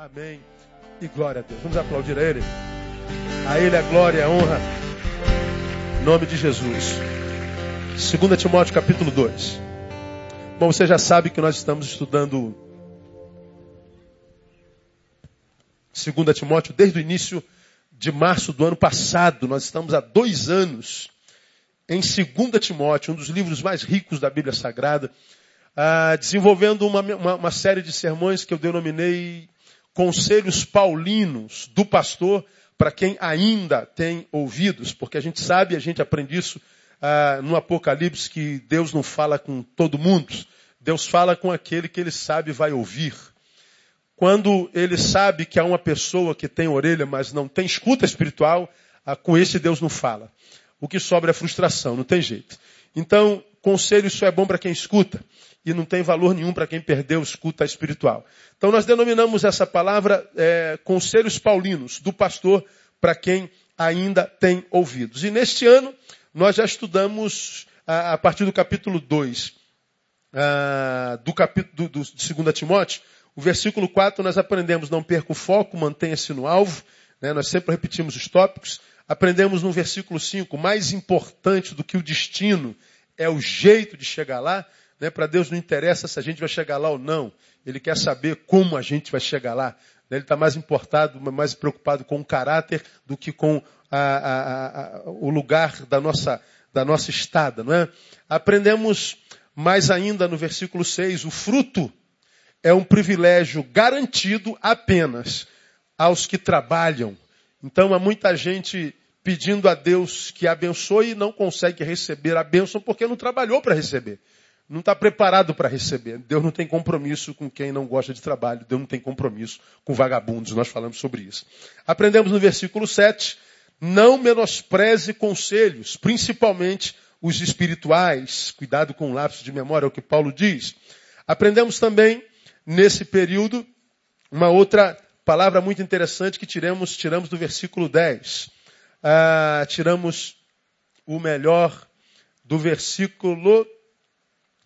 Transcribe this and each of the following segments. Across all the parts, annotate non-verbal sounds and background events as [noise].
Amém. E glória a Deus. Vamos aplaudir a Ele. A Ele a glória e a honra. Em nome de Jesus. 2 Timóteo capítulo 2. Bom, você já sabe que nós estamos estudando 2 Timóteo desde o início de março do ano passado. Nós estamos há dois anos em 2 Timóteo, um dos livros mais ricos da Bíblia Sagrada, ah, desenvolvendo uma, uma, uma série de sermões que eu denominei conselhos paulinos do pastor para quem ainda tem ouvidos, porque a gente sabe, a gente aprende isso ah, no Apocalipse, que Deus não fala com todo mundo, Deus fala com aquele que ele sabe vai ouvir. Quando ele sabe que há uma pessoa que tem orelha, mas não tem escuta espiritual, ah, com esse Deus não fala. O que sobra é frustração, não tem jeito. Então, conselho isso é bom para quem escuta e não tem valor nenhum para quem perdeu escuta espiritual. Então nós denominamos essa palavra é, conselhos paulinos do pastor para quem ainda tem ouvidos. E neste ano nós já estudamos a, a partir do capítulo 2 do capítulo do, do, de 2 Timóteo, o versículo 4 nós aprendemos não perca o foco, mantenha-se no alvo. Né? Nós sempre repetimos os tópicos. Aprendemos no versículo 5, mais importante do que o destino é o jeito de chegar lá. Né? Para Deus não interessa se a gente vai chegar lá ou não. Ele quer saber como a gente vai chegar lá. Né? Ele está mais importado, mais preocupado com o caráter do que com a, a, a, o lugar da nossa, da nossa estada. Não é? Aprendemos mais ainda no versículo 6, o fruto é um privilégio garantido apenas aos que trabalham. Então há muita gente pedindo a Deus que abençoe e não consegue receber a bênção porque não trabalhou para receber não está preparado para receber. Deus não tem compromisso com quem não gosta de trabalho. Deus não tem compromisso com vagabundos. Nós falamos sobre isso. Aprendemos no versículo 7, não menospreze conselhos, principalmente os espirituais. Cuidado com o lápis de memória, é o que Paulo diz. Aprendemos também, nesse período, uma outra palavra muito interessante que tiramos, tiramos do versículo 10. Ah, tiramos o melhor do versículo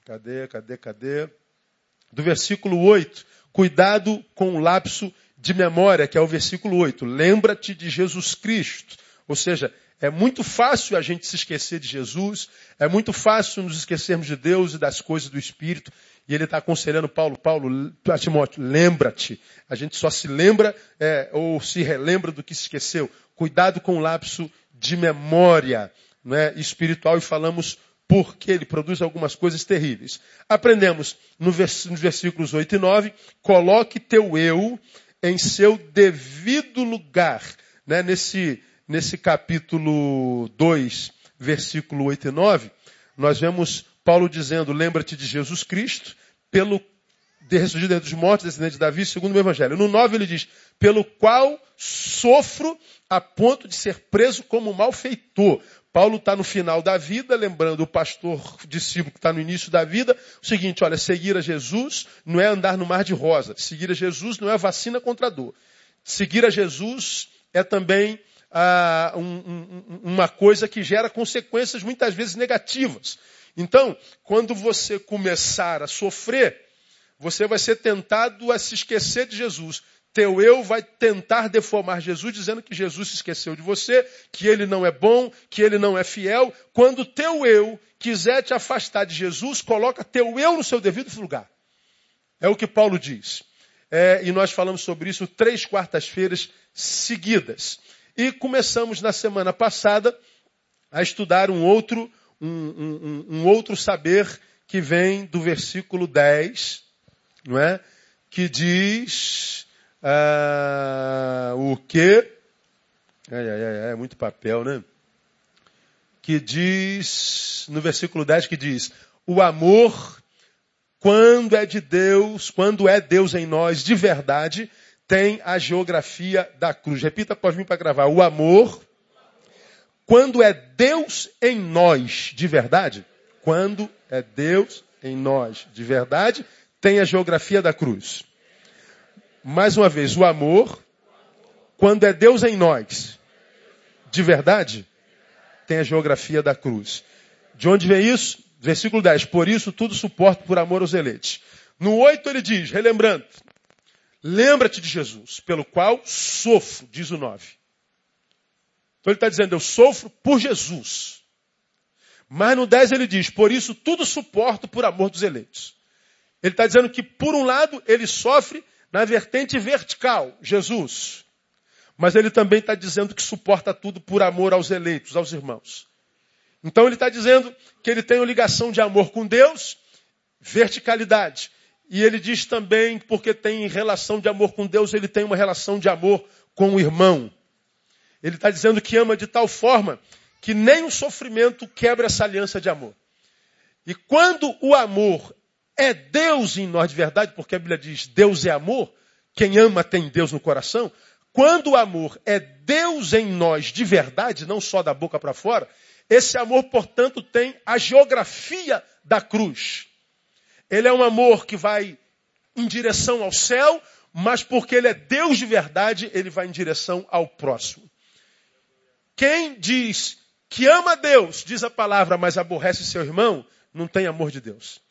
Cadê, cadê, cadê? Do versículo 8. Cuidado com o lapso de memória, que é o versículo 8. Lembra-te de Jesus Cristo. Ou seja, é muito fácil a gente se esquecer de Jesus, é muito fácil nos esquecermos de Deus e das coisas do Espírito. E ele está aconselhando Paulo, Paulo, Timóteo, lembra-te. A gente só se lembra é, ou se relembra do que se esqueceu. Cuidado com o lapso de memória né, espiritual e falamos porque ele produz algumas coisas terríveis. Aprendemos nos versículos 8 e 9, coloque teu eu em seu devido lugar. Né? Nesse, nesse capítulo 2, versículo 8 e 9, nós vemos Paulo dizendo, lembra-te de Jesus Cristo, pelo de ressurgido dos mortos, descendente de Davi, segundo o Evangelho. No 9 ele diz, pelo qual sofro a ponto de ser preso como malfeitor. Paulo está no final da vida, lembrando o pastor discípulo que está no início da vida, o seguinte, olha, seguir a Jesus não é andar no mar de rosa. Seguir a Jesus não é vacina contra a dor. Seguir a Jesus é também ah, um, um, uma coisa que gera consequências muitas vezes negativas. Então, quando você começar a sofrer, você vai ser tentado a se esquecer de Jesus. Teu eu vai tentar deformar Jesus, dizendo que Jesus se esqueceu de você, que ele não é bom, que ele não é fiel. Quando teu eu quiser te afastar de Jesus, coloca teu eu no seu devido lugar. É o que Paulo diz. É, e nós falamos sobre isso três quartas-feiras seguidas. E começamos na semana passada a estudar um outro, um, um, um outro saber que vem do versículo 10, não é? Que diz ah, o que? Ai, ai, ai, é muito papel, né? Que diz, no versículo 10 que diz, o amor, quando é de Deus, quando é Deus em nós de verdade, tem a geografia da cruz. Repita, pode vir para gravar. O amor, quando é Deus em nós de verdade, quando é Deus em nós de verdade, tem a geografia da cruz. Mais uma vez, o amor, quando é Deus em nós, de verdade, tem a geografia da cruz. De onde vem isso? Versículo 10. Por isso tudo suporto por amor aos eleitos. No 8 ele diz, relembrando, Lembra-te de Jesus, pelo qual sofro, diz o 9. Então ele está dizendo, eu sofro por Jesus. Mas no 10 ele diz, por isso tudo suporto por amor dos eleitos. Ele está dizendo que, por um lado, ele sofre na vertente vertical, Jesus. Mas ele também está dizendo que suporta tudo por amor aos eleitos, aos irmãos. Então ele está dizendo que ele tem uma ligação de amor com Deus, verticalidade. E ele diz também, porque tem relação de amor com Deus, ele tem uma relação de amor com o irmão. Ele está dizendo que ama de tal forma que nem o sofrimento quebra essa aliança de amor. E quando o amor é Deus em nós de verdade, porque a Bíblia diz Deus é amor, quem ama tem Deus no coração. Quando o amor é Deus em nós de verdade, não só da boca para fora, esse amor, portanto, tem a geografia da cruz. Ele é um amor que vai em direção ao céu, mas porque ele é Deus de verdade, ele vai em direção ao próximo. Quem diz que ama Deus, diz a palavra, mas aborrece seu irmão, não tem amor de Deus.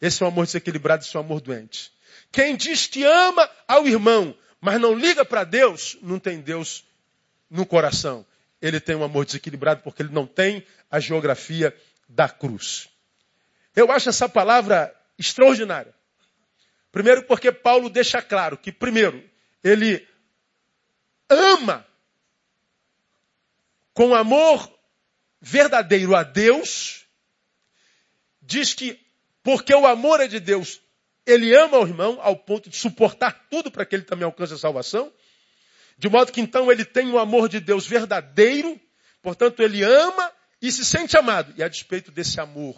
Esse é um amor desequilibrado, esse é um amor doente. Quem diz que ama ao irmão, mas não liga para Deus, não tem Deus no coração. Ele tem um amor desequilibrado porque ele não tem a geografia da cruz. Eu acho essa palavra extraordinária. Primeiro, porque Paulo deixa claro que, primeiro, ele ama com amor verdadeiro a Deus, diz que porque o amor é de Deus, ele ama o irmão ao ponto de suportar tudo para que ele também alcance a salvação. De modo que então ele tem o amor de Deus verdadeiro, portanto ele ama e se sente amado. E a despeito desse amor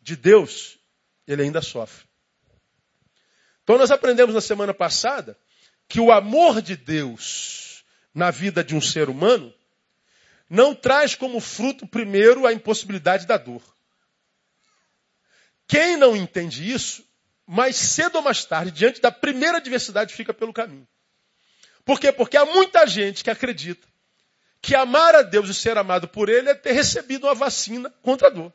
de Deus, ele ainda sofre. Então nós aprendemos na semana passada que o amor de Deus na vida de um ser humano, não traz como fruto primeiro a impossibilidade da dor. Quem não entende isso, mais cedo ou mais tarde, diante da primeira adversidade, fica pelo caminho. Por quê? Porque há muita gente que acredita que amar a Deus e ser amado por Ele é ter recebido uma vacina contra a dor.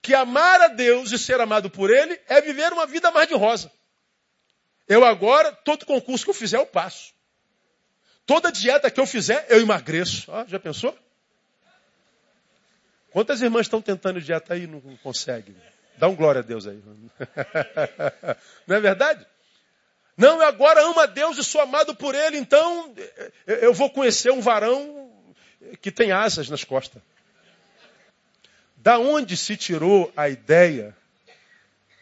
Que amar a Deus e ser amado por Ele é viver uma vida mais de rosa. Eu agora, todo concurso que eu fizer, eu passo. Toda dieta que eu fizer, eu emagreço. Ah, já pensou? Quantas irmãs estão tentando dieta aí e não conseguem? Dá um glória a Deus aí. [laughs] Não é verdade? Não, eu agora amo a Deus e sou amado por Ele, então eu vou conhecer um varão que tem asas nas costas. Da onde se tirou a ideia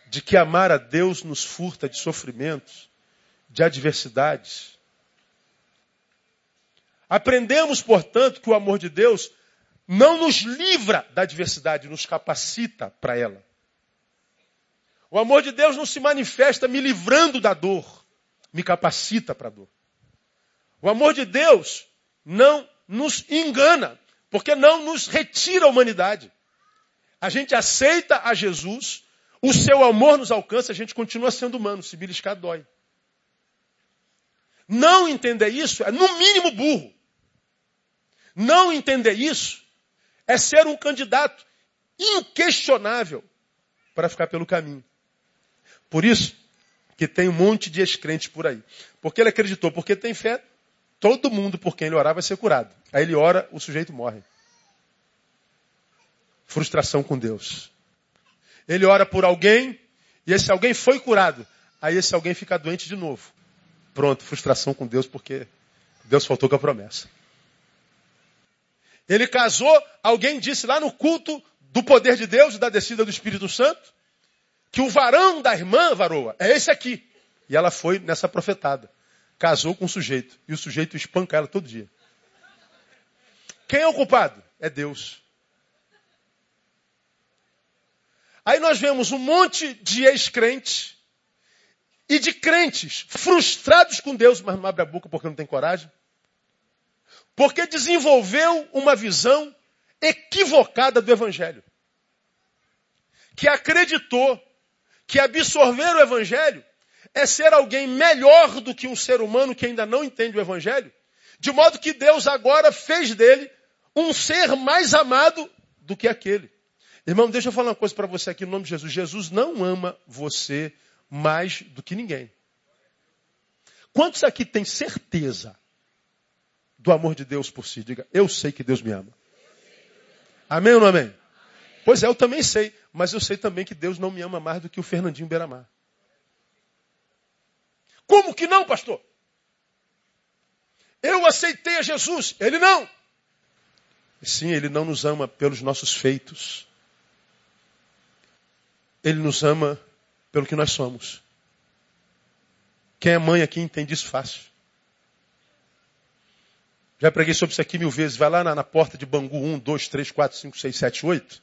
de que amar a Deus nos furta de sofrimentos, de adversidades? Aprendemos, portanto, que o amor de Deus não nos livra da adversidade, nos capacita para ela. O amor de Deus não se manifesta me livrando da dor, me capacita para a dor. O amor de Deus não nos engana, porque não nos retira a humanidade. A gente aceita a Jesus, o seu amor nos alcança, a gente continua sendo humano, se beliscar dói. Não entender isso é, no mínimo, burro. Não entender isso é ser um candidato inquestionável para ficar pelo caminho. Por isso que tem um monte de ex-crentes por aí. Porque ele acreditou, porque tem fé, todo mundo por quem ele orar vai ser curado. Aí ele ora, o sujeito morre. Frustração com Deus. Ele ora por alguém e esse alguém foi curado. Aí esse alguém fica doente de novo. Pronto, frustração com Deus porque Deus faltou com a promessa. Ele casou, alguém disse lá no culto do poder de Deus e da descida do Espírito Santo, que o varão da irmã, varoa, é esse aqui. E ela foi nessa profetada. Casou com o sujeito. E o sujeito espanca ela todo dia. Quem é o culpado? É Deus. Aí nós vemos um monte de ex-crentes e de crentes frustrados com Deus, mas não abre a boca porque não tem coragem. Porque desenvolveu uma visão equivocada do Evangelho. Que acreditou que absorver o Evangelho é ser alguém melhor do que um ser humano que ainda não entende o Evangelho. De modo que Deus agora fez dele um ser mais amado do que aquele. Irmão, deixa eu falar uma coisa para você aqui no nome de Jesus. Jesus não ama você mais do que ninguém. Quantos aqui têm certeza do amor de Deus por si? Diga, eu sei que Deus me ama. Amém ou não amém? Pois é, eu também sei, mas eu sei também que Deus não me ama mais do que o Fernandinho Beiramar. Como que não, pastor? Eu aceitei a Jesus, ele não. Sim, ele não nos ama pelos nossos feitos. Ele nos ama pelo que nós somos. Quem é mãe aqui entende isso fácil. Já preguei sobre isso aqui mil vezes. Vai lá na, na porta de Bangu 1, 2, 3, 4, 5, 6, 7, 8.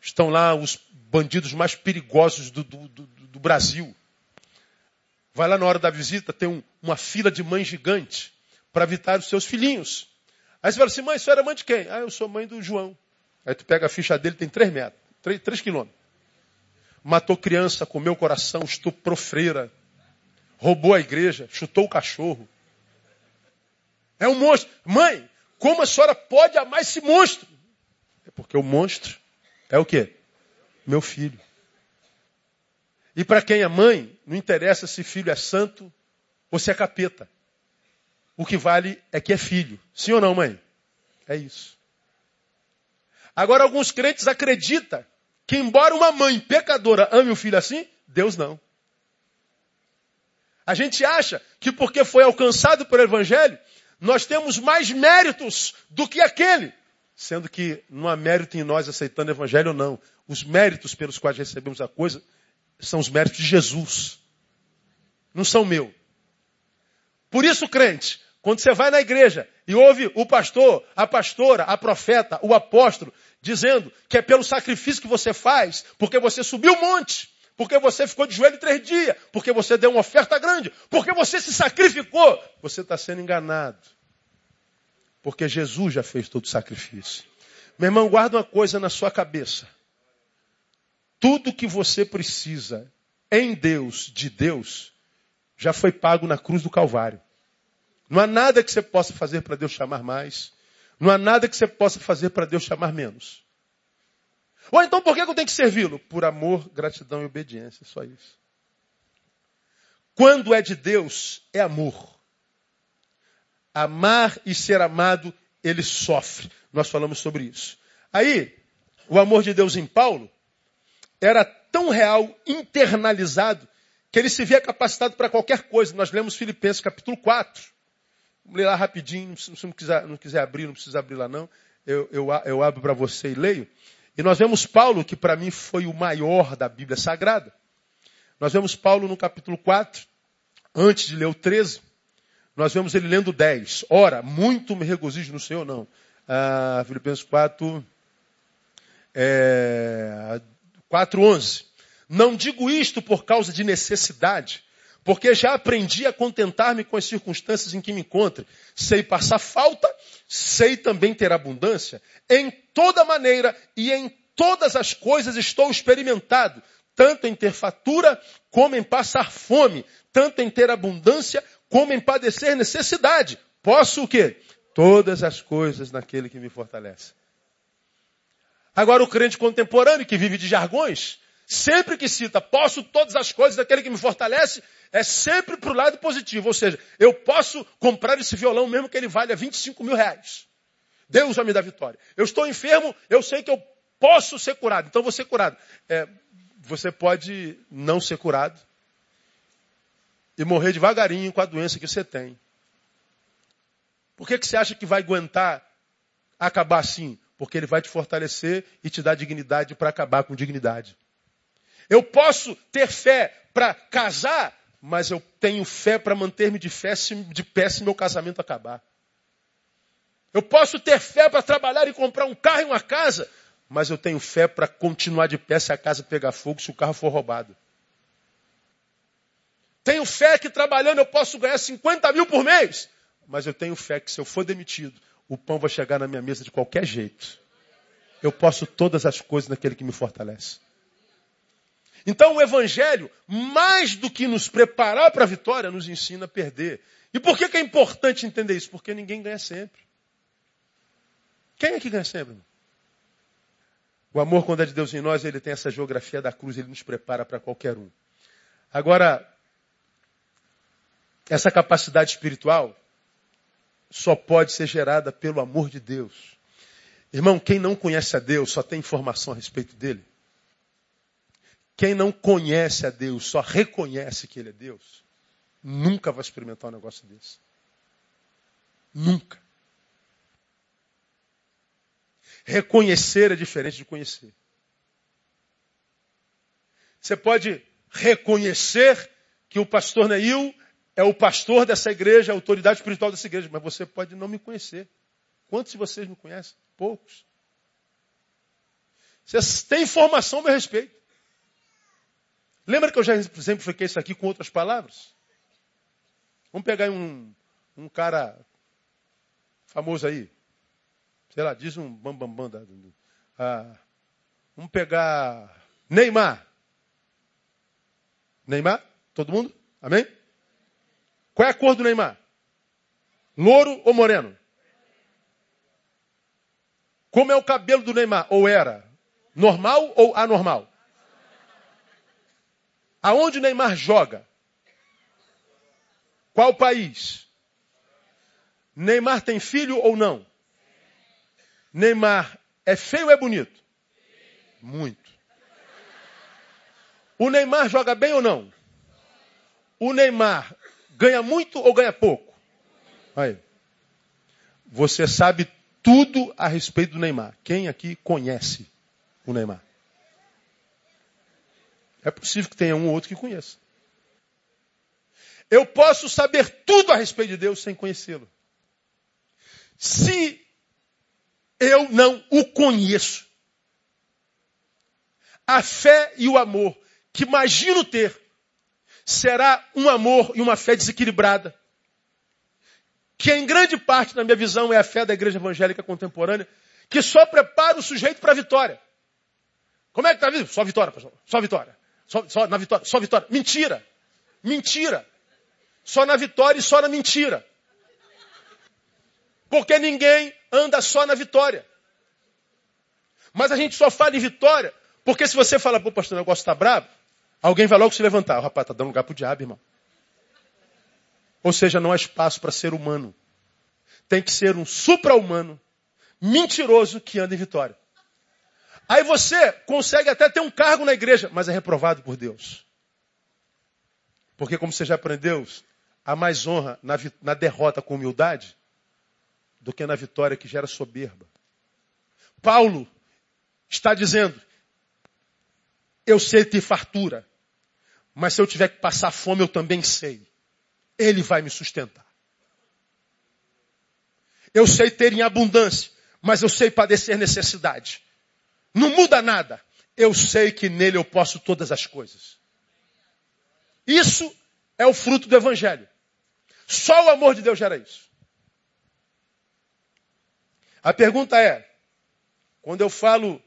Estão lá os bandidos mais perigosos do, do, do, do Brasil. Vai lá na hora da visita, tem um, uma fila de mães gigante para evitar os seus filhinhos. Aí você fala assim, mãe, a senhora é mãe de quem? Ah, eu sou mãe do João. Aí tu pega a ficha dele, tem 3 metros, 3, 3 quilômetros. Matou criança, comeu o coração, estuprou freira, roubou a igreja, chutou o cachorro. É um monstro. Mãe, como a senhora pode amar esse monstro? É porque o monstro é o quê? Meu filho. E para quem é mãe, não interessa se filho é santo ou se é capeta. O que vale é que é filho. Sim ou não, mãe? É isso. Agora, alguns crentes acreditam que, embora uma mãe pecadora ame o filho assim, Deus não. A gente acha que porque foi alcançado pelo Evangelho, nós temos mais méritos do que aquele. Sendo que não há mérito em nós aceitando o Evangelho ou não. Os méritos pelos quais recebemos a coisa são os méritos de Jesus. Não são meu. Por isso, crente, quando você vai na igreja e ouve o pastor, a pastora, a profeta, o apóstolo, dizendo que é pelo sacrifício que você faz, porque você subiu o monte, porque você ficou de joelho três dias, porque você deu uma oferta grande, porque você se sacrificou. Você está sendo enganado. Porque Jesus já fez todo o sacrifício. Meu irmão, guarda uma coisa na sua cabeça. Tudo que você precisa em Deus, de Deus, já foi pago na cruz do Calvário. Não há nada que você possa fazer para Deus chamar mais. Não há nada que você possa fazer para Deus chamar menos. Ou então por que eu tenho que servi-lo? Por amor, gratidão e obediência, só isso. Quando é de Deus, é amor. Amar e ser amado, ele sofre. Nós falamos sobre isso. Aí, o amor de Deus em Paulo era tão real, internalizado, que ele se via capacitado para qualquer coisa. Nós lemos Filipenses capítulo 4. Vamos ler lá rapidinho, se não quiser, não quiser abrir, não precisa abrir lá não. Eu, eu, eu abro para você e leio. E nós vemos Paulo, que para mim foi o maior da Bíblia Sagrada. Nós vemos Paulo no capítulo 4, antes de ler o 13, nós vemos ele lendo 10. Ora, muito me regozijo no Senhor, não. Ah, Filipenses 4, é, 4, 11. Não digo isto por causa de necessidade, porque já aprendi a contentar-me com as circunstâncias em que me encontro. Sei passar falta, sei também ter abundância. Em toda maneira e em todas as coisas estou experimentado, tanto em ter fatura como em passar fome, tanto em ter abundância como em padecer necessidade. Posso o quê? Todas as coisas naquele que me fortalece. Agora o crente contemporâneo que vive de jargões, sempre que cita posso todas as coisas daquele que me fortalece, é sempre para o lado positivo. Ou seja, eu posso comprar esse violão mesmo que ele valha 25 mil reais. Deus vai me dar vitória. Eu estou enfermo, eu sei que eu posso ser curado, então vou ser curado. É, você pode não ser curado e morrer devagarinho com a doença que você tem. Por que, que você acha que vai aguentar acabar assim? Porque ele vai te fortalecer e te dar dignidade para acabar com dignidade. Eu posso ter fé para casar, mas eu tenho fé para manter-me de, de pé se meu casamento acabar. Eu posso ter fé para trabalhar e comprar um carro e uma casa, mas eu tenho fé para continuar de pé se a casa pegar fogo, se o carro for roubado. Tenho fé que trabalhando eu posso ganhar 50 mil por mês, mas eu tenho fé que se eu for demitido, o pão vai chegar na minha mesa de qualquer jeito. Eu posso todas as coisas naquele que me fortalece. Então o Evangelho, mais do que nos preparar para a vitória, nos ensina a perder. E por que, que é importante entender isso? Porque ninguém ganha sempre. Quem é que ganha sempre? O amor, quando é de Deus em nós, ele tem essa geografia da cruz, ele nos prepara para qualquer um. Agora, essa capacidade espiritual só pode ser gerada pelo amor de Deus. Irmão, quem não conhece a Deus só tem informação a respeito dele. Quem não conhece a Deus só reconhece que ele é Deus. Nunca vai experimentar um negócio desse. Nunca. Reconhecer é diferente de conhecer. Você pode reconhecer que o pastor Neil é o pastor dessa igreja, a autoridade espiritual dessa igreja, mas você pode não me conhecer. Quantos de vocês me conhecem? Poucos. Vocês têm informação a meu respeito. Lembra que eu já exemplifiquei isso aqui com outras palavras? Vamos pegar um, um cara famoso aí. Sei lá, diz um bambambam. Bam, bam, ah, vamos pegar Neymar. Neymar? Todo mundo? Amém? Qual é a cor do Neymar? Louro ou moreno? Como é o cabelo do Neymar? Ou era? Normal ou anormal? Aonde Neymar joga? Qual país? Neymar tem filho ou não? Neymar é feio ou é bonito? Muito. O Neymar joga bem ou não? O Neymar ganha muito ou ganha pouco? Aí. Você sabe tudo a respeito do Neymar. Quem aqui conhece o Neymar? É possível que tenha um ou outro que conheça. Eu posso saber tudo a respeito de Deus sem conhecê-lo. Se eu não o conheço, a fé e o amor que imagino ter será um amor e uma fé desequilibrada. Que em grande parte, na minha visão, é a fé da igreja evangélica contemporânea, que só prepara o sujeito para a vitória. Como é que está a vida? Só vitória, pastor. Só vitória. Só, só na vitória. Só vitória. Mentira. Mentira. Só na vitória e só na mentira. Porque ninguém anda só na vitória. Mas a gente só fala em vitória porque se você falar, pô, pastor, o negócio está bravo, Alguém vai logo se levantar. O rapaz está dando lugar para o diabo, irmão. Ou seja, não há espaço para ser humano. Tem que ser um supra-humano, mentiroso, que anda em vitória. Aí você consegue até ter um cargo na igreja, mas é reprovado por Deus. Porque, como você já aprendeu, há mais honra na, na derrota com humildade do que na vitória que gera soberba. Paulo está dizendo: eu sei ter fartura, mas se eu tiver que passar fome, eu também sei. Ele vai me sustentar. Eu sei ter em abundância, mas eu sei padecer necessidade. Não muda nada. Eu sei que nele eu posso todas as coisas. Isso é o fruto do Evangelho. Só o amor de Deus gera isso. A pergunta é: quando eu falo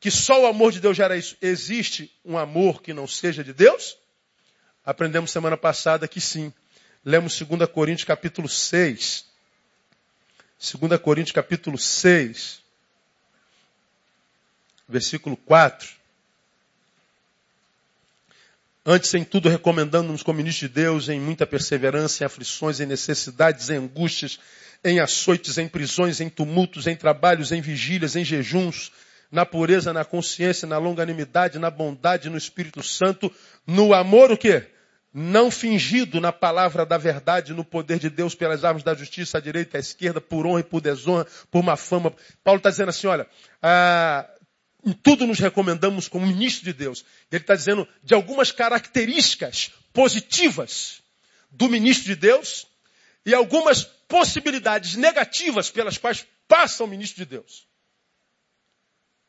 que só o amor de Deus gera isso. Existe um amor que não seja de Deus? Aprendemos semana passada que sim. Lemos 2 Coríntios capítulo 6. 2 Coríntios capítulo 6, versículo 4. Antes, em tudo, recomendando-nos como ministros de Deus, em muita perseverança, em aflições, em necessidades, em angústias, em açoites, em prisões, em tumultos, em trabalhos, em vigílias, em jejuns, na pureza, na consciência, na longanimidade, na bondade, no Espírito Santo, no amor o quê? Não fingido na palavra da verdade, no poder de Deus, pelas armas da justiça, à direita à esquerda, por honra e por desonra, por má fama. Paulo está dizendo assim, olha, ah, em tudo nos recomendamos como ministro de Deus. Ele está dizendo de algumas características positivas do ministro de Deus e algumas possibilidades negativas pelas quais passa o ministro de Deus.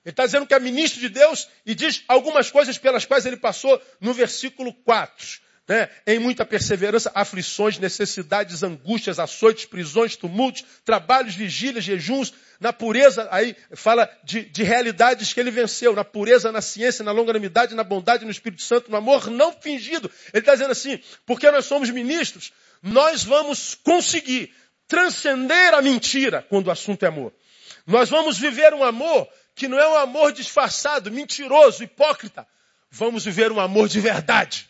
Ele está dizendo que é ministro de Deus e diz algumas coisas pelas quais ele passou no versículo 4. Né? Em muita perseverança, aflições, necessidades, angústias, açoites, prisões, tumultos, trabalhos, vigílias, jejuns, na pureza, aí fala de, de realidades que ele venceu, na pureza, na ciência, na longanimidade, na bondade, no Espírito Santo, no amor não fingido. Ele está dizendo assim, porque nós somos ministros, nós vamos conseguir transcender a mentira quando o assunto é amor. Nós vamos viver um amor que não é um amor disfarçado, mentiroso, hipócrita. Vamos viver um amor de verdade.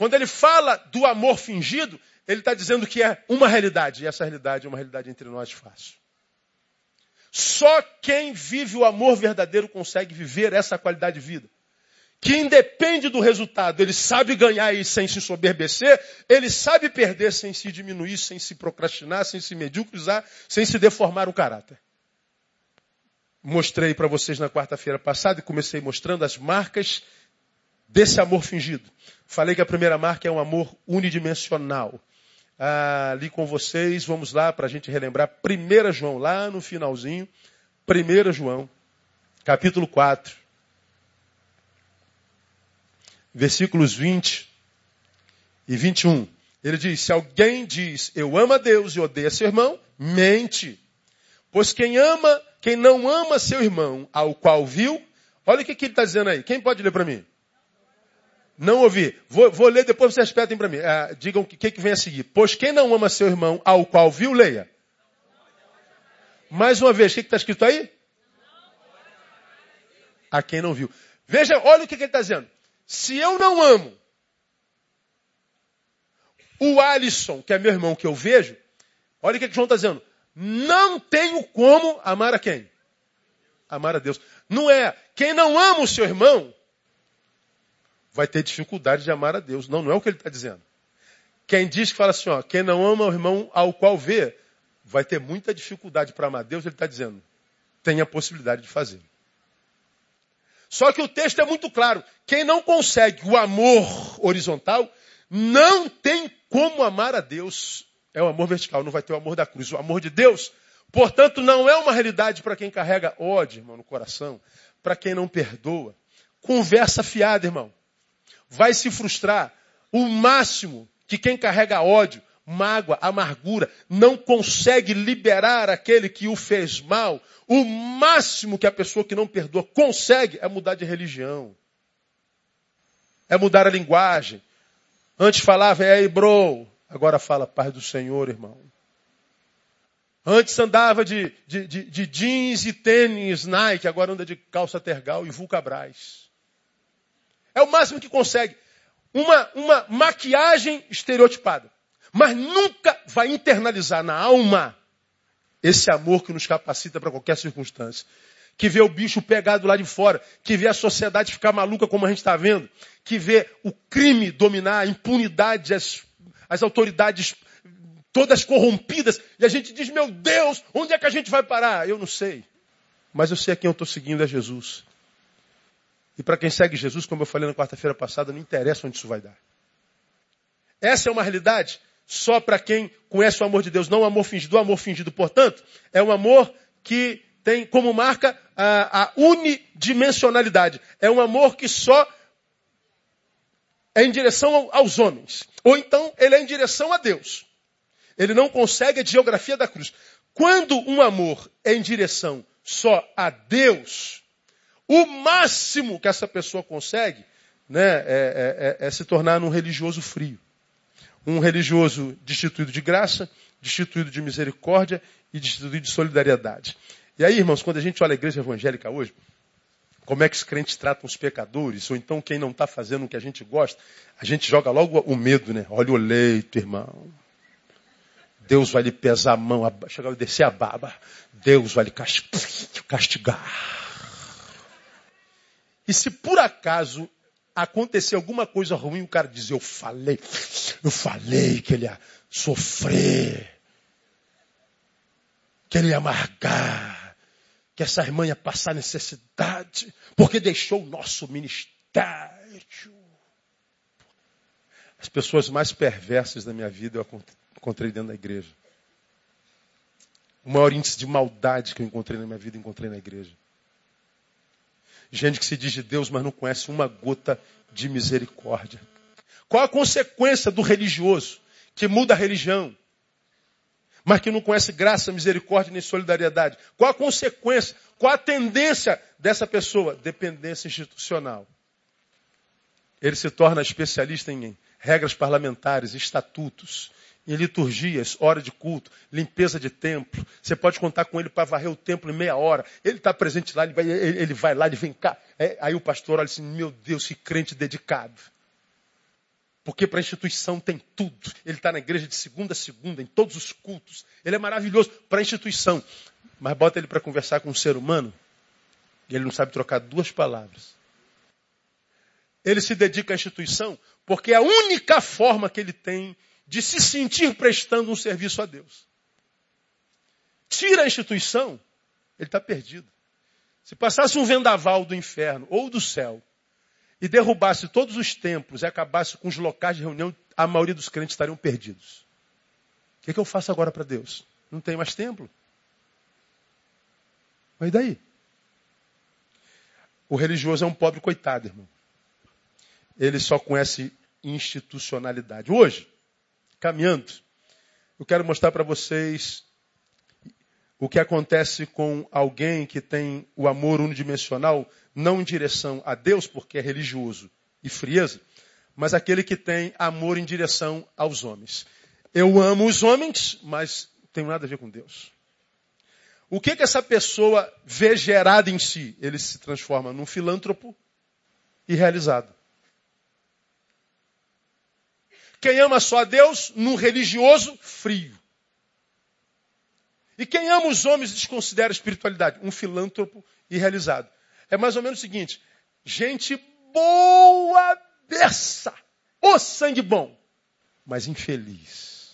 Quando ele fala do amor fingido, ele está dizendo que é uma realidade. E essa realidade é uma realidade entre nós fácil. Só quem vive o amor verdadeiro consegue viver essa qualidade de vida. Que independe do resultado, ele sabe ganhar e sem se soberbecer, ele sabe perder sem se diminuir, sem se procrastinar, sem se mediocrizar, sem se deformar o caráter. Mostrei para vocês na quarta-feira passada e comecei mostrando as marcas desse amor fingido. Falei que a primeira marca é um amor unidimensional ah, ali com vocês. Vamos lá para a gente relembrar 1 João, lá no finalzinho. 1 João, capítulo 4, versículos 20 e 21. Ele diz: Se alguém diz eu amo a Deus e odeia seu irmão, mente. Pois quem ama, quem não ama seu irmão, ao qual viu, olha o que, que ele está dizendo aí. Quem pode ler para mim? Não ouvi. Vou, vou ler, depois vocês repetem para mim. Ah, digam o que, que vem a seguir. Pois quem não ama seu irmão, ao qual viu, leia. Mais uma vez, o que está escrito aí? A quem não viu. Veja, olha o que, que ele está dizendo. Se eu não amo o Alisson, que é meu irmão que eu vejo, olha o que, que João está dizendo. Não tenho como amar a quem? Amar a Deus. Não é quem não ama o seu irmão, vai ter dificuldade de amar a Deus. Não, não é o que ele está dizendo. Quem diz que fala assim, ó, quem não ama o irmão ao qual vê, vai ter muita dificuldade para amar a Deus, ele está dizendo, tem a possibilidade de fazer. Só que o texto é muito claro. Quem não consegue o amor horizontal, não tem como amar a Deus. É o amor vertical, não vai ter o amor da cruz. O amor de Deus, portanto, não é uma realidade para quem carrega ódio, irmão, no coração, para quem não perdoa. Conversa fiada, irmão vai se frustrar. O máximo que quem carrega ódio, mágoa, amargura, não consegue liberar aquele que o fez mal, o máximo que a pessoa que não perdoa consegue é mudar de religião. É mudar a linguagem. Antes falava, aí, bro. Agora fala, paz do Senhor, irmão. Antes andava de, de, de, de jeans e tênis Nike, agora anda de calça tergal e vulcabras. É o máximo que consegue. Uma, uma maquiagem estereotipada. Mas nunca vai internalizar na alma esse amor que nos capacita para qualquer circunstância. Que vê o bicho pegado lá de fora, que vê a sociedade ficar maluca como a gente está vendo, que vê o crime dominar, a impunidade, as, as autoridades todas corrompidas, e a gente diz, meu Deus, onde é que a gente vai parar? Eu não sei. Mas eu sei a quem eu estou seguindo é Jesus. E para quem segue Jesus, como eu falei na quarta-feira passada, não interessa onde isso vai dar. Essa é uma realidade só para quem conhece o amor de Deus, não o amor fingido. O amor fingido, portanto, é um amor que tem como marca a, a unidimensionalidade. É um amor que só é em direção aos homens. Ou então ele é em direção a Deus. Ele não consegue a geografia da cruz. Quando um amor é em direção só a Deus, o máximo que essa pessoa consegue né, é, é, é, é se tornar um religioso frio. Um religioso destituído de graça, destituído de misericórdia e destituído de solidariedade. E aí, irmãos, quando a gente olha a igreja evangélica hoje, como é que os crentes tratam os pecadores, ou então quem não está fazendo o que a gente gosta, a gente joga logo o medo, né? Olha o leito, irmão. Deus vai lhe pesar a mão, chegar a descer a baba. Deus vai lhe castigar. E se por acaso acontecer alguma coisa ruim, o cara diz, eu falei, eu falei que ele ia sofrer, que ele ia amargar, que essa irmã ia passar necessidade, porque deixou o nosso ministério. As pessoas mais perversas da minha vida eu encontrei dentro da igreja. O maior índice de maldade que eu encontrei na minha vida, encontrei na igreja. Gente que se diz de Deus, mas não conhece uma gota de misericórdia. Qual a consequência do religioso que muda a religião, mas que não conhece graça, misericórdia nem solidariedade? Qual a consequência? Qual a tendência dessa pessoa? Dependência institucional. Ele se torna especialista em regras parlamentares, estatutos, em liturgias, hora de culto, limpeza de templo. Você pode contar com ele para varrer o templo em meia hora. Ele está presente lá, ele vai, ele, vai, lá, ele vem cá. É, aí o pastor olha assim, meu Deus, que crente dedicado. Porque para a instituição tem tudo. Ele está na igreja de segunda a segunda, em todos os cultos. Ele é maravilhoso para a instituição. Mas bota ele para conversar com um ser humano e ele não sabe trocar duas palavras. Ele se dedica à instituição porque é a única forma que ele tem de se sentir prestando um serviço a Deus. Tira a instituição, ele está perdido. Se passasse um vendaval do inferno ou do céu e derrubasse todos os templos e acabasse com os locais de reunião, a maioria dos crentes estariam perdidos. O que, é que eu faço agora para Deus? Não tem mais templo. Mas daí? O religioso é um pobre coitado, irmão. Ele só conhece institucionalidade. Hoje, caminhando, eu quero mostrar para vocês o que acontece com alguém que tem o amor unidimensional, não em direção a Deus, porque é religioso e frieza, mas aquele que tem amor em direção aos homens. Eu amo os homens, mas não tenho nada a ver com Deus. O que que essa pessoa vê gerado em si? Ele se transforma num filântropo e realizado. Quem ama só a Deus, num religioso frio. E quem ama os homens desconsidera a espiritualidade. Um filântropo irrealizado. É mais ou menos o seguinte: gente boa beça, o sangue bom, mas infeliz.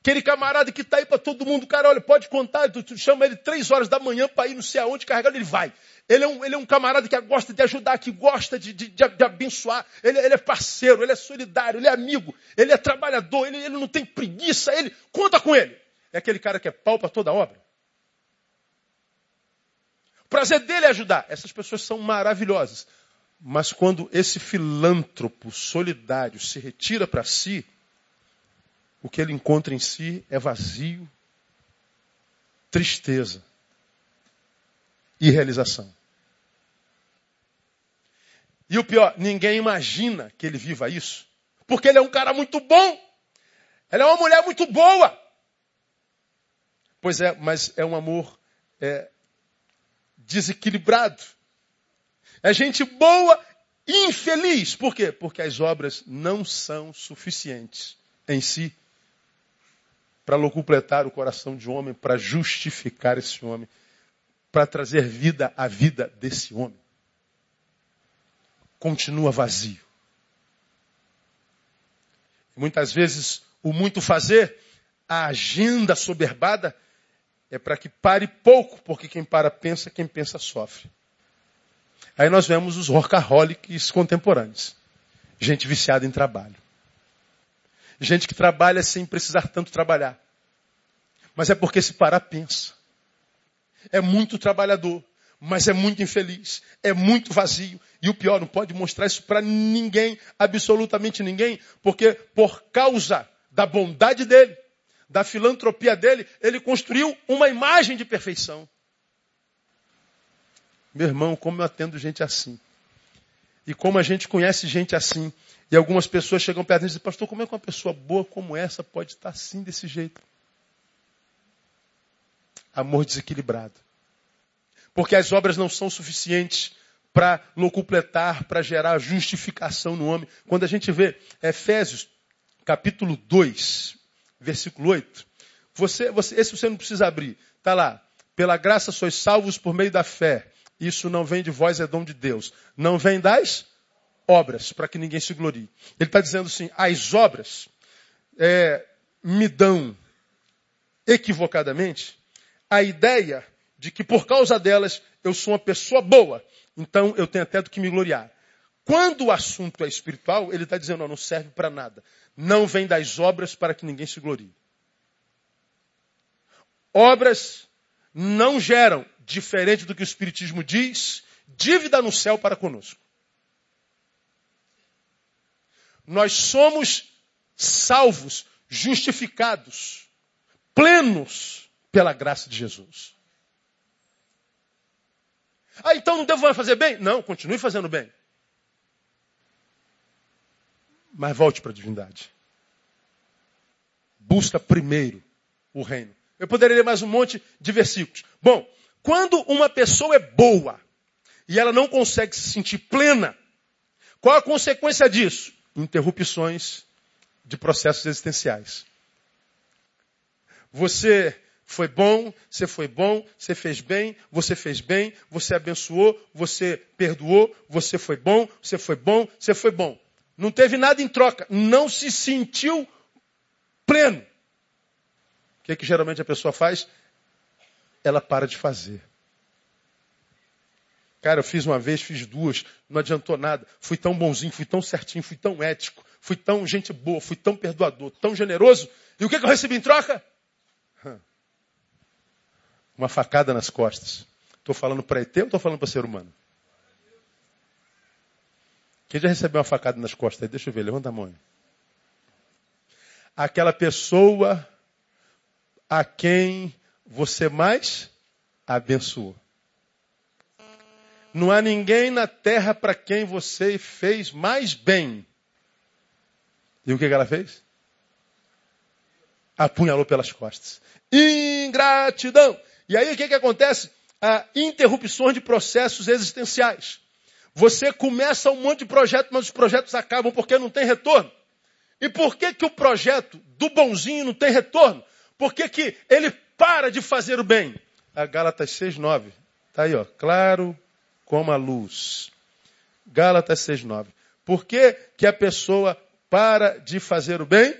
Aquele camarada que está aí para todo mundo, cara, olha, pode contar, tu, tu chama ele três horas da manhã para ir não sei aonde carregado, ele vai. Ele é um, ele é um camarada que gosta de ajudar, que gosta de, de, de, abençoar. Ele, ele, é parceiro, ele é solidário, ele é amigo, ele é trabalhador, ele, ele não tem preguiça, ele conta com ele. É aquele cara que é pau para toda obra. O prazer dele é ajudar. Essas pessoas são maravilhosas. Mas quando esse filântropo solidário se retira para si, o que ele encontra em si é vazio, tristeza e realização. E o pior, ninguém imagina que ele viva isso, porque ele é um cara muito bom, ela é uma mulher muito boa. Pois é, mas é um amor é, desequilibrado. É gente boa e infeliz. Por quê? Porque as obras não são suficientes em si para locupletar o coração de um homem, para justificar esse homem, para trazer vida à vida desse homem. Continua vazio. Muitas vezes o muito fazer, a agenda soberbada, é para que pare pouco, porque quem para pensa, quem pensa sofre. Aí nós vemos os workaholics contemporâneos. Gente viciada em trabalho. Gente que trabalha sem precisar tanto trabalhar. Mas é porque se parar pensa. É muito trabalhador, mas é muito infeliz, é muito vazio. E o pior, não pode mostrar isso para ninguém, absolutamente ninguém, porque por causa da bondade dele, da filantropia dele, ele construiu uma imagem de perfeição. Meu irmão, como eu atendo gente assim. E como a gente conhece gente assim. E algumas pessoas chegam perto e dizem, pastor, como é que uma pessoa boa como essa pode estar assim desse jeito? Amor desequilibrado. Porque as obras não são suficientes para locupletar, para gerar justificação no homem. Quando a gente vê Efésios, capítulo 2, versículo 8. Você, você, esse você não precisa abrir. Está lá. Pela graça sois salvos por meio da fé. Isso não vem de vós, é dom de Deus. Não vem das obras, para que ninguém se glorie. Ele está dizendo assim: as obras é, me dão equivocadamente a ideia de que por causa delas eu sou uma pessoa boa. Então eu tenho até do que me gloriar. Quando o assunto é espiritual, ele está dizendo, não, não serve para nada não vem das obras para que ninguém se glorie. Obras não geram, diferente do que o Espiritismo diz, dívida no céu para conosco. Nós somos salvos, justificados, plenos pela graça de Jesus. Ah, então não devo fazer bem? Não, continue fazendo bem. Mas volte para a divindade. Busca primeiro o reino. Eu poderia ler mais um monte de versículos. Bom, quando uma pessoa é boa e ela não consegue se sentir plena, Qual a consequência disso? Interrupções de processos existenciais. Você foi bom, você foi bom, você fez bem, você fez bem, você abençoou, você perdoou, você foi bom, você foi bom, você foi bom. Não teve nada em troca, não se sentiu pleno. O que, é que geralmente a pessoa faz? Ela para de fazer. Cara, eu fiz uma vez, fiz duas, não adiantou nada. Fui tão bonzinho, fui tão certinho, fui tão ético, fui tão gente boa, fui tão perdoador, tão generoso. E o que, é que eu recebi em troca? Uma facada nas costas. Estou falando para ET ou estou falando para ser humano? Quem já recebeu uma facada nas costas? Deixa eu ver, levanta a mão. Aquela pessoa a quem você mais abençoou. Não há ninguém na terra para quem você fez mais bem. E o que ela fez? Apunhalou pelas costas. Ingratidão. E aí o que, que acontece? Ah, interrupções de processos existenciais. Você começa um monte de projetos, mas os projetos acabam porque não tem retorno. E por que, que o projeto do bonzinho não tem retorno? Por que, que ele para de fazer o bem? A Gálatas 6,9. Está aí, ó. Claro como a luz. Gálatas 6,9. Por que, que a pessoa para de fazer o bem?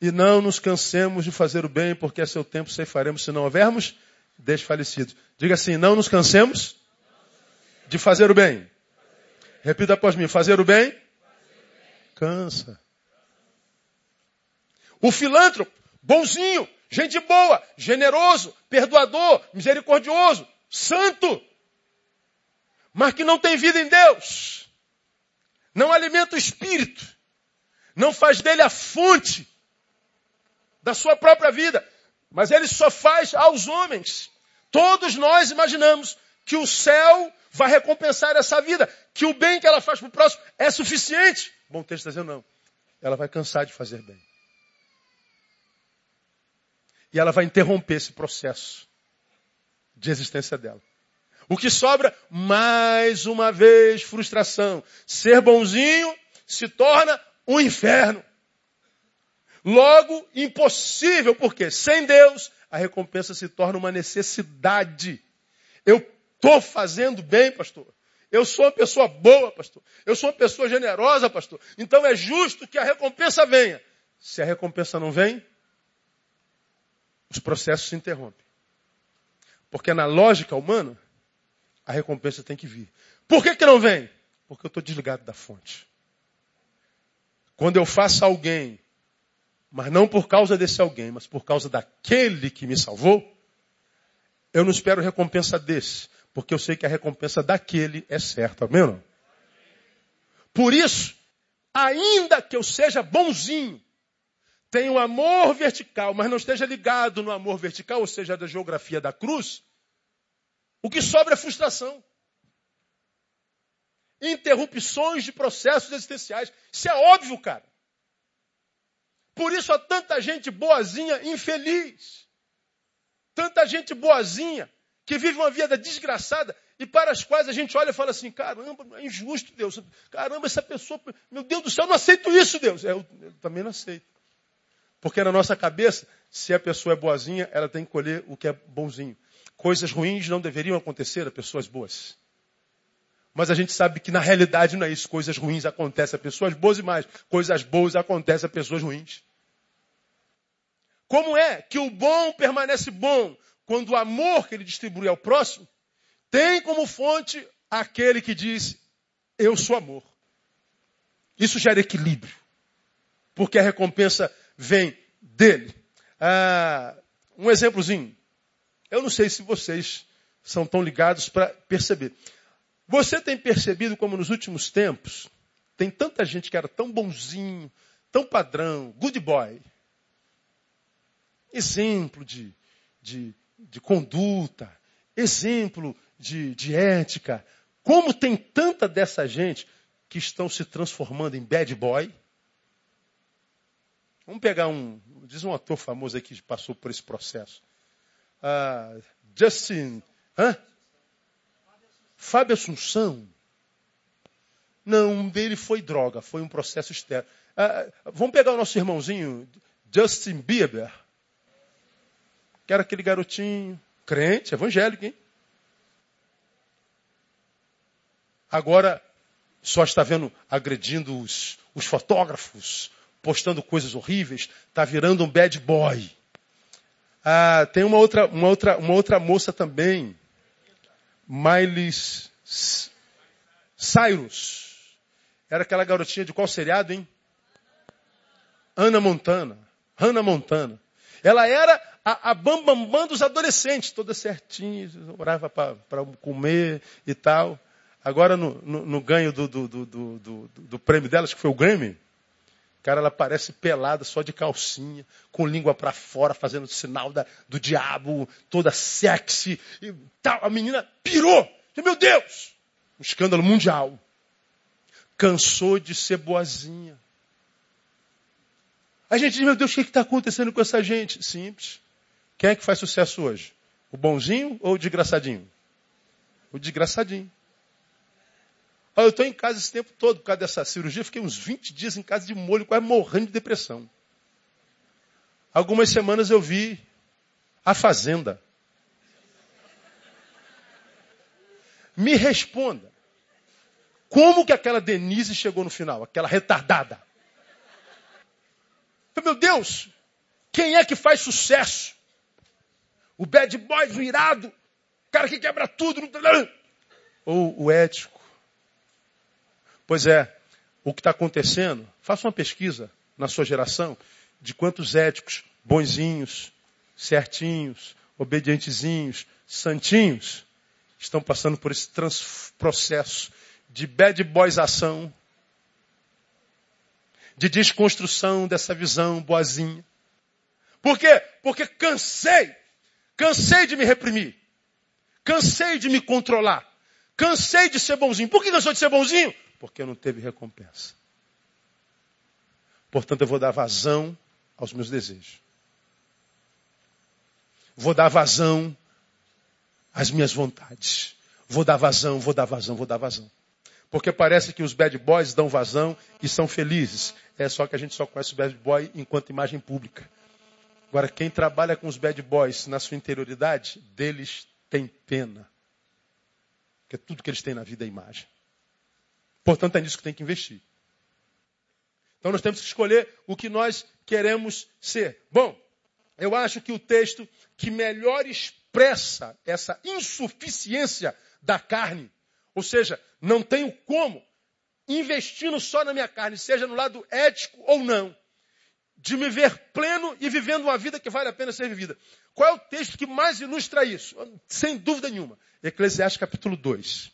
E não nos cansemos de fazer o bem, porque a seu tempo ceifaremos se não houvermos desfalecidos. Diga assim, não nos cansemos de fazer o bem. Repita após mim, fazer o bem cansa. O filântropo, bonzinho, gente boa, generoso, perdoador, misericordioso, santo, mas que não tem vida em Deus, não alimenta o espírito, não faz dele a fonte da sua própria vida. Mas ele só faz aos homens. Todos nós imaginamos que o céu vai recompensar essa vida, que o bem que ela faz para o próximo é suficiente. Bom texto está dizendo não. Ela vai cansar de fazer bem. E ela vai interromper esse processo de existência dela. O que sobra, mais uma vez, frustração. Ser bonzinho se torna um inferno. Logo, impossível, porque sem Deus a recompensa se torna uma necessidade. Eu estou fazendo bem, pastor. Eu sou uma pessoa boa, pastor. Eu sou uma pessoa generosa, pastor. Então é justo que a recompensa venha. Se a recompensa não vem, os processos se interrompem. Porque na lógica humana, a recompensa tem que vir. Por que, que não vem? Porque eu estou desligado da fonte. Quando eu faço alguém mas não por causa desse alguém, mas por causa daquele que me salvou, eu não espero recompensa desse, porque eu sei que a recompensa daquele é certa, amém não? Por isso, ainda que eu seja bonzinho, tenha um amor vertical, mas não esteja ligado no amor vertical, ou seja, da geografia da cruz, o que sobra é frustração. Interrupções de processos existenciais. Isso é óbvio, cara. Por isso há tanta gente boazinha infeliz. Tanta gente boazinha que vive uma vida desgraçada e para as quais a gente olha e fala assim: caramba, é injusto, Deus. Caramba, essa pessoa, meu Deus do céu, eu não aceito isso, Deus. Eu, eu também não aceito. Porque na nossa cabeça, se a pessoa é boazinha, ela tem que colher o que é bonzinho. Coisas ruins não deveriam acontecer a pessoas boas. Mas a gente sabe que na realidade não é isso. Coisas ruins acontecem a pessoas boas e mais. Coisas boas acontecem a pessoas ruins. Como é que o bom permanece bom quando o amor que ele distribui ao próximo tem como fonte aquele que diz: Eu sou amor. Isso gera equilíbrio, porque a recompensa vem dele. Ah, um exemplozinho. Eu não sei se vocês são tão ligados para perceber. Você tem percebido como nos últimos tempos tem tanta gente que era tão bonzinho, tão padrão, good boy, exemplo de, de, de conduta, exemplo de, de ética. Como tem tanta dessa gente que estão se transformando em bad boy? Vamos pegar um, diz um ator famoso aqui que passou por esse processo. Uh, Justin, hã? Fábio Assunção. Não, dele foi droga, foi um processo externo. Ah, vamos pegar o nosso irmãozinho, Justin Bieber, que era aquele garotinho, crente, evangélico, hein? Agora só está vendo agredindo os, os fotógrafos, postando coisas horríveis, está virando um bad boy. Ah, tem uma outra, uma, outra, uma outra moça também, Miley Cyrus. Era aquela garotinha de qual seriado, hein? Ana Montana. Hannah Montana. Ela era a, a bambambam bam, bam dos adolescentes, toda certinha, orava para comer e tal. Agora, no, no, no ganho do, do, do, do, prêmio delas, que foi o Grammy, cara, ela parece pelada, só de calcinha, com língua para fora, fazendo sinal da, do diabo, toda sexy e tal. A menina pirou. Meu Deus! Um escândalo mundial. Cansou de ser boazinha. A gente diz, meu Deus, o que está acontecendo com essa gente? Simples. Quem é que faz sucesso hoje? O bonzinho ou o desgraçadinho? O desgraçadinho. Olha, eu estou em casa esse tempo todo por causa dessa cirurgia. Fiquei uns 20 dias em casa de molho, quase morrendo de depressão. Algumas semanas eu vi a Fazenda. Me responda. Como que aquela Denise chegou no final? Aquela retardada. Meu Deus, quem é que faz sucesso? O bad boy, o irado, o cara que quebra tudo. Ou o ético. Pois é, o que está acontecendo, faça uma pesquisa na sua geração de quantos éticos, bonzinhos, certinhos, obedientezinhos, santinhos, estão passando por esse processo de bad boysação, de desconstrução dessa visão boazinha. Por quê? Porque cansei. Cansei de me reprimir. Cansei de me controlar. Cansei de ser bonzinho. Por que cansou de ser bonzinho? Porque não teve recompensa. Portanto, eu vou dar vazão aos meus desejos. Vou dar vazão às minhas vontades. Vou dar vazão, vou dar vazão, vou dar vazão. Porque parece que os bad boys dão vazão e são felizes. É só que a gente só conhece o bad boy enquanto imagem pública. Agora, quem trabalha com os bad boys na sua interioridade, deles tem pena. Porque tudo que eles têm na vida é imagem. Portanto, é nisso que tem que investir. Então, nós temos que escolher o que nós queremos ser. Bom, eu acho que o texto que melhor expressa essa insuficiência da carne ou seja, não tenho como, investindo só na minha carne, seja no lado ético ou não, de me ver pleno e vivendo uma vida que vale a pena ser vivida. Qual é o texto que mais ilustra isso? Sem dúvida nenhuma. Eclesiastes capítulo 2.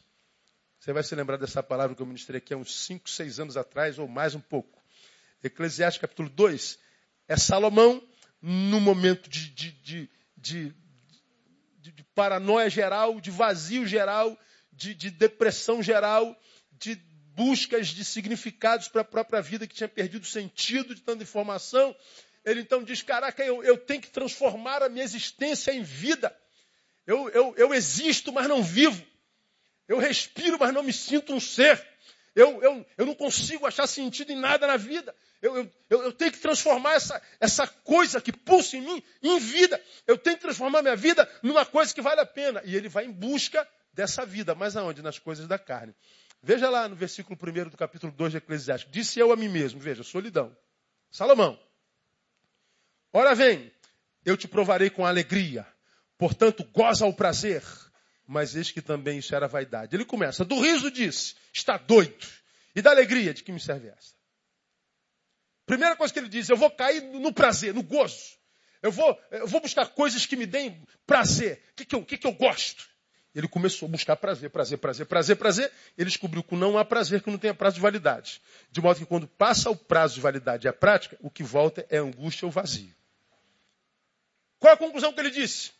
Você vai se lembrar dessa palavra que eu ministrei aqui há uns 5, 6 anos atrás, ou mais um pouco. Eclesiastes capítulo 2 é Salomão no momento de, de, de, de, paranoia geral, de vazio geral, de, de depressão geral, de buscas de significados para a própria vida que tinha perdido sentido de tanta informação. Ele então diz: Caraca, eu, eu tenho que transformar a minha existência em vida. Eu, eu, eu existo, mas não vivo. Eu respiro, mas não me sinto um ser. Eu, eu, eu não consigo achar sentido em nada na vida. Eu, eu, eu tenho que transformar essa, essa coisa que pulsa em mim em vida. Eu tenho que transformar minha vida numa coisa que vale a pena. E ele vai em busca dessa vida. Mas aonde? Nas coisas da carne. Veja lá no versículo 1 do capítulo 2 de Eclesiastes. Disse eu a mim mesmo, veja, solidão. Salomão. Ora vem, eu te provarei com alegria. Portanto, goza o prazer. Mas eis que também isso era vaidade. Ele começa, do riso disse, está doido. E da alegria, de que me serve essa? Primeira coisa que ele diz, eu vou cair no prazer, no gozo. Eu vou, eu vou buscar coisas que me deem prazer. O que, que, eu, que, que eu gosto? Ele começou a buscar prazer, prazer, prazer, prazer, prazer. Ele descobriu que não há prazer que não tenha prazo de validade. De modo que quando passa o prazo de validade e a prática, o que volta é angústia ou vazio. Qual a conclusão que ele disse?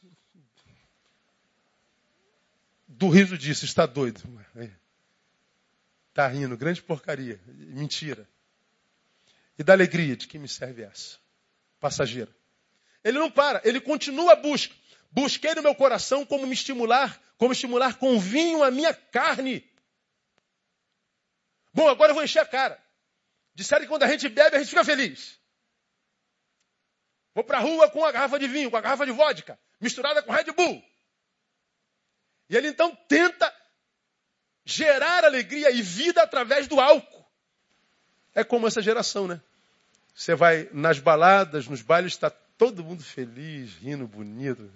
Do riso disse, está doido. Está rindo, grande porcaria, mentira. E da alegria, de que me serve essa? Passageira. Ele não para, ele continua a busca. Busquei no meu coração como me estimular, como estimular com vinho a minha carne. Bom, agora eu vou encher a cara. Disseram que quando a gente bebe, a gente fica feliz. Vou para a rua com a garrafa de vinho, com a garrafa de vodka, misturada com Red Bull. E ele então tenta gerar alegria e vida através do álcool. É como essa geração, né? Você vai nas baladas, nos bailes, está todo mundo feliz, rindo, bonito.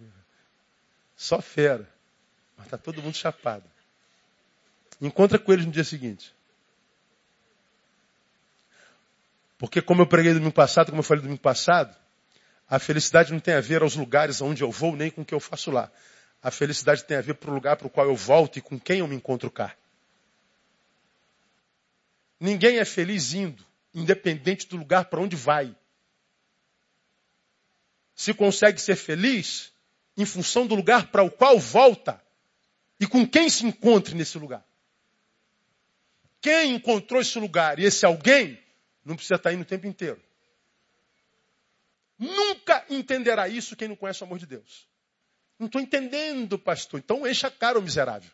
Só fera. Mas está todo mundo chapado. Encontra com eles no dia seguinte. Porque como eu preguei domingo passado, como eu falei domingo passado, a felicidade não tem a ver aos lugares aonde eu vou, nem com o que eu faço lá. A felicidade tem a ver para o lugar para o qual eu volto e com quem eu me encontro cá. Ninguém é feliz indo, independente do lugar para onde vai. Se consegue ser feliz em função do lugar para o qual volta e com quem se encontre nesse lugar. Quem encontrou esse lugar e esse alguém não precisa estar indo o tempo inteiro. Nunca entenderá isso quem não conhece o amor de Deus. Não estou entendendo, pastor. Então encha a cara, o miserável.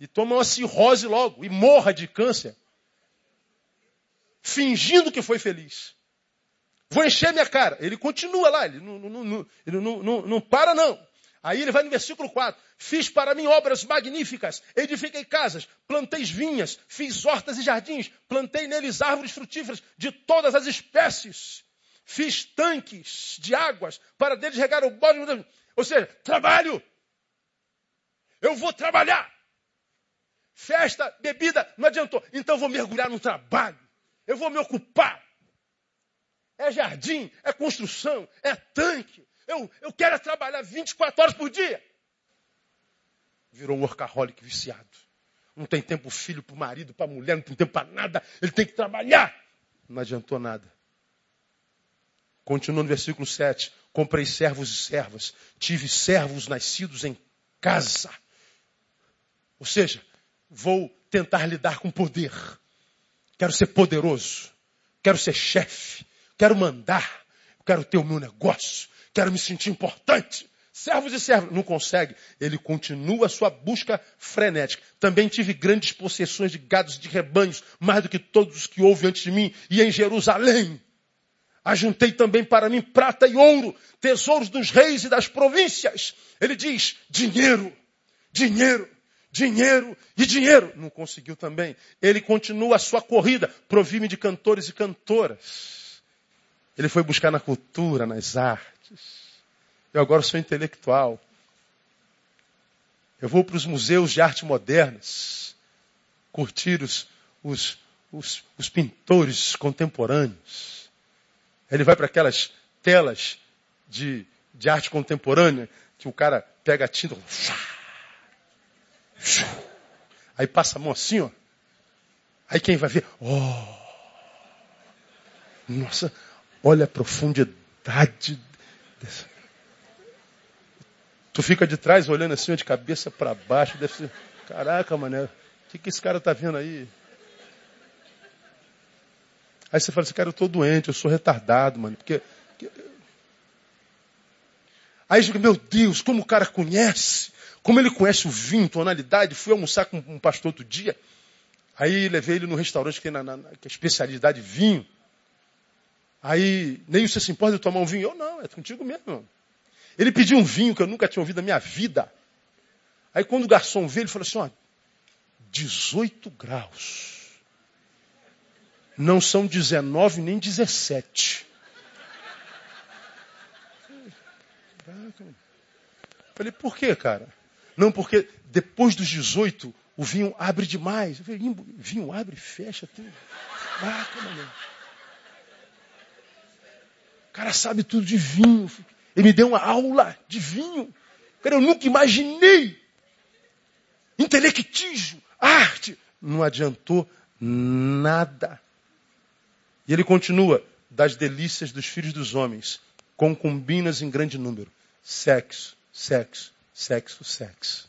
E toma uma cirrose logo. E morra de câncer. Fingindo que foi feliz. Vou encher minha cara. Ele continua lá. Ele não, não, não, ele não, para, não. Aí ele vai no versículo 4. Fiz para mim obras magníficas, edifiquei casas, plantei vinhas, fiz hortas e jardins, plantei neles árvores frutíferas de todas as espécies. Fiz tanques de águas para deles regar o bode. Ou seja, trabalho. Eu vou trabalhar. Festa, bebida, não adiantou. Então eu vou mergulhar no trabalho. Eu vou me ocupar. É jardim, é construção, é tanque. Eu, eu quero trabalhar 24 horas por dia. Virou um workaholic viciado. Não tem tempo filho para o marido, para a mulher, não tem tempo para nada. Ele tem que trabalhar. Não adiantou nada. Continua no versículo 7. Comprei servos e servas. Tive servos nascidos em casa. Ou seja, vou tentar lidar com poder. Quero ser poderoso. Quero ser chefe. Quero mandar. Quero ter o meu negócio. Quero me sentir importante. Servos e servos. Não consegue. Ele continua a sua busca frenética. Também tive grandes possessões de gados de rebanhos, mais do que todos os que houve antes de mim, e em Jerusalém. Ajuntei também para mim prata e ouro, tesouros dos reis e das províncias. Ele diz: dinheiro, dinheiro, dinheiro e dinheiro. Não conseguiu também. Ele continua a sua corrida. Provi-me de cantores e cantoras. Ele foi buscar na cultura, nas artes. Eu agora sou intelectual. Eu vou para os museus de arte modernas, curtir os, os, os, os pintores contemporâneos. Ele vai para aquelas telas de, de arte contemporânea que o cara pega a tinta. Aí passa a mão assim, ó. Aí quem vai ver? Oh! Nossa, olha a profundidade dessa. Tu fica de trás olhando assim, de cabeça para baixo, deve ser, caraca, mané, o que, que esse cara tá vendo aí? Aí você fala assim, cara, eu estou doente, eu sou retardado, mano. Porque. Aí fica, meu Deus, como o cara conhece, como ele conhece o vinho, tonalidade. Fui almoçar com um pastor outro dia. Aí levei ele no restaurante que na, na, que é especialidade vinho. Aí, nem você se importa de tomar um vinho? Eu não, é contigo mesmo. Ele pediu um vinho que eu nunca tinha ouvido na minha vida. Aí quando o garçom veio, ele falou assim, ó, 18 graus. Não são 19 nem 17. Falei, por quê, cara? Não, porque depois dos 18 o vinho abre demais. Eu falei, vinho abre, fecha tudo. Caraca, mano. Cara sabe tudo de vinho. Ele me deu uma aula de vinho. Cara, eu nunca imaginei. Intelectismo, arte. Não adiantou nada. E ele continua, das delícias dos filhos dos homens, concubinas em grande número. Sexo, sexo, sexo, sexo.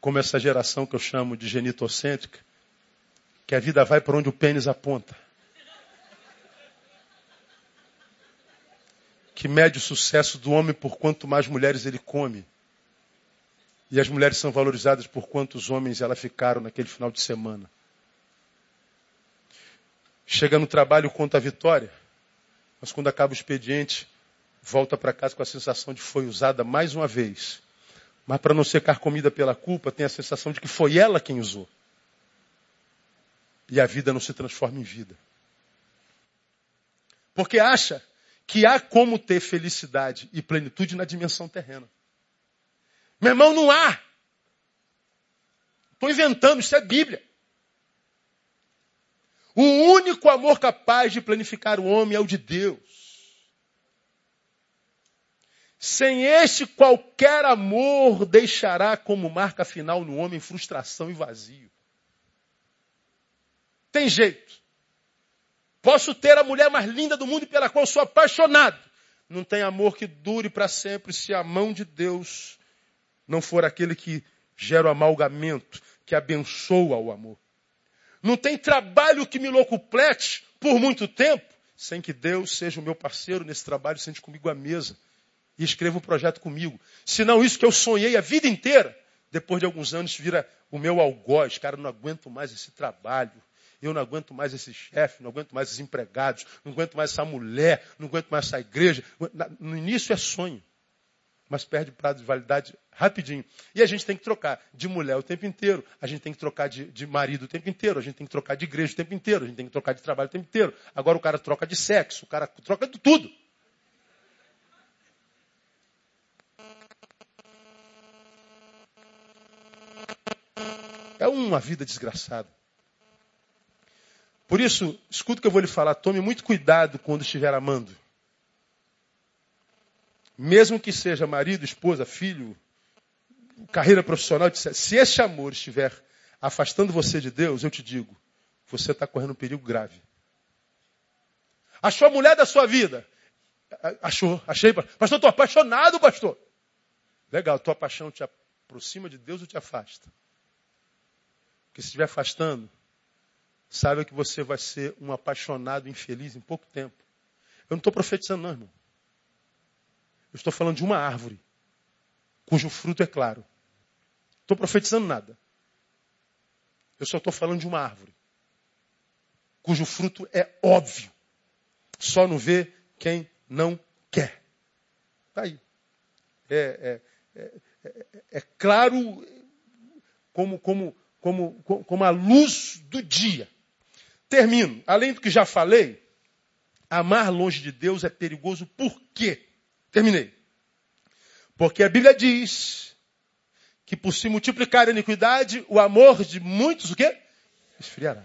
Como essa geração que eu chamo de genitocêntrica, que a vida vai para onde o pênis aponta. Que mede o sucesso do homem por quanto mais mulheres ele come. E as mulheres são valorizadas por quantos homens elas ficaram naquele final de semana. Chega no trabalho, conta a vitória, mas quando acaba o expediente, volta para casa com a sensação de foi usada mais uma vez. Mas para não ser carcomida pela culpa, tem a sensação de que foi ela quem usou. E a vida não se transforma em vida. Porque acha que há como ter felicidade e plenitude na dimensão terrena. Meu irmão, não há. Estou inventando, isso é Bíblia. O único amor capaz de planificar o homem é o de Deus. Sem este, qualquer amor deixará como marca final no homem frustração e vazio. Tem jeito. Posso ter a mulher mais linda do mundo e pela qual sou apaixonado. Não tem amor que dure para sempre se a mão de Deus não for aquele que gera o amalgamento, que abençoa o amor. Não tem trabalho que me locuplete por muito tempo sem que Deus seja o meu parceiro nesse trabalho, sente comigo à mesa e escreva um projeto comigo. Senão isso que eu sonhei a vida inteira, depois de alguns anos vira o meu algoz. Cara, não aguento mais esse trabalho. Eu não aguento mais esse chefe, não aguento mais esses empregados, não aguento mais essa mulher, não aguento mais essa igreja. No início é sonho mas perde prazo de validade rapidinho. E a gente tem que trocar de mulher o tempo inteiro, a gente tem que trocar de, de, marido o tempo inteiro, a gente tem que trocar de igreja o tempo inteiro, a gente tem que trocar de trabalho o tempo inteiro. Agora o cara troca de sexo, o cara troca de tudo. É uma vida desgraçada. Por isso, escuta o que eu vou lhe falar, tome muito cuidado quando estiver amando. Mesmo que seja marido, esposa, filho, carreira profissional, se esse amor estiver afastando você de Deus, eu te digo, você está correndo um perigo grave. Achou a mulher da sua vida? Achou, achei. Pastor, estou apaixonado, pastor. Legal, tua paixão te aproxima de Deus ou te afasta? Porque se estiver afastando, saiba que você vai ser um apaixonado infeliz em pouco tempo. Eu não estou profetizando, não, irmão. Eu estou falando de uma árvore, cujo fruto é claro. Estou profetizando nada. Eu só estou falando de uma árvore, cujo fruto é óbvio. Só não vê quem não quer. Está aí. É, é, é, é, claro como, como, como, como a luz do dia. Termino. Além do que já falei, amar longe de Deus é perigoso por quê? Terminei. Porque a Bíblia diz que por se multiplicar a iniquidade, o amor de muitos o quê? Esfriará.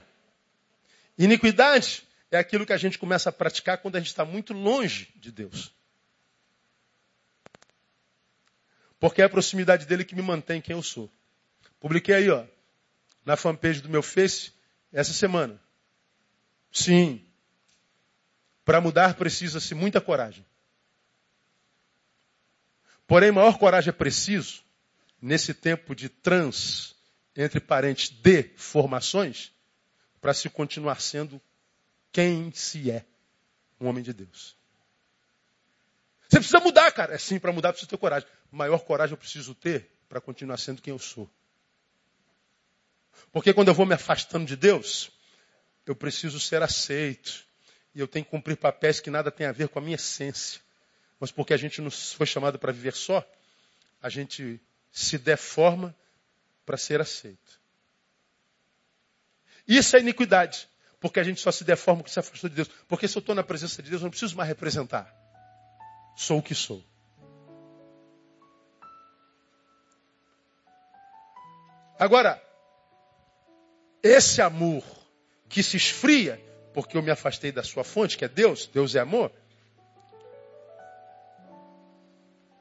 Iniquidade é aquilo que a gente começa a praticar quando a gente está muito longe de Deus. Porque é a proximidade dele que me mantém quem eu sou. Publiquei aí, ó, na fanpage do meu Face, essa semana. Sim. Para mudar precisa-se muita coragem. Porém, maior coragem é preciso, nesse tempo de trans, entre parentes, de formações, para se continuar sendo quem se é, um homem de Deus. Você precisa mudar, cara. É sim, para mudar precisa ter coragem. Maior coragem eu preciso ter para continuar sendo quem eu sou. Porque quando eu vou me afastando de Deus, eu preciso ser aceito. E eu tenho que cumprir papéis que nada tem a ver com a minha essência mas porque a gente não foi chamado para viver só, a gente se deforma para ser aceito. Isso é iniquidade, porque a gente só se deforma porque se afastou de Deus. Porque se eu estou na presença de Deus, eu não preciso mais representar. Sou o que sou. Agora, esse amor que se esfria, porque eu me afastei da sua fonte, que é Deus, Deus é amor,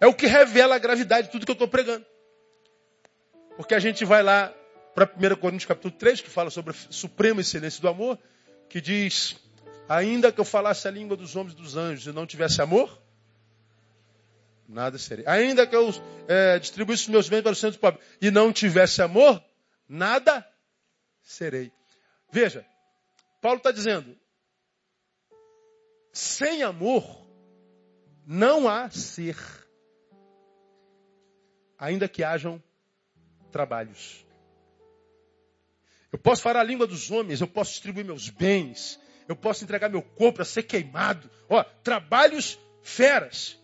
É o que revela a gravidade de tudo que eu estou pregando. Porque a gente vai lá para 1 Coríntios capítulo 3, que fala sobre a suprema excelência do amor, que diz, ainda que eu falasse a língua dos homens e dos anjos e não tivesse amor, nada serei. Ainda que eu é, distribuísse os meus bens para os centros pobres e não tivesse amor, nada serei. Veja, Paulo está dizendo, sem amor não há ser ainda que hajam trabalhos. Eu posso falar a língua dos homens, eu posso distribuir meus bens, eu posso entregar meu corpo para ser queimado. Ó, trabalhos feras.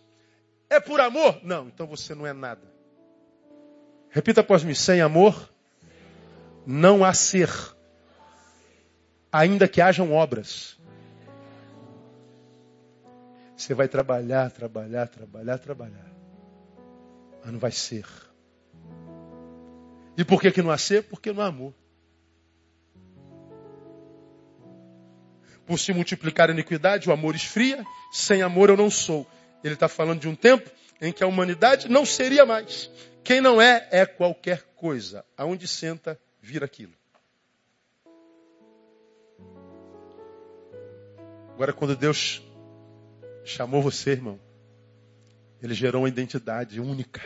É por amor? Não, então você não é nada. Repita após mim: sem amor, não há ser, ainda que hajam obras. Você vai trabalhar, trabalhar, trabalhar, trabalhar, mas não vai ser. E por que, que não há ser? Porque não há amor. Por se multiplicar a iniquidade, o amor esfria. Sem amor eu não sou. Ele está falando de um tempo em que a humanidade não seria mais. Quem não é, é qualquer coisa. Aonde senta, vira aquilo. Agora, quando Deus chamou você, irmão, Ele gerou uma identidade única.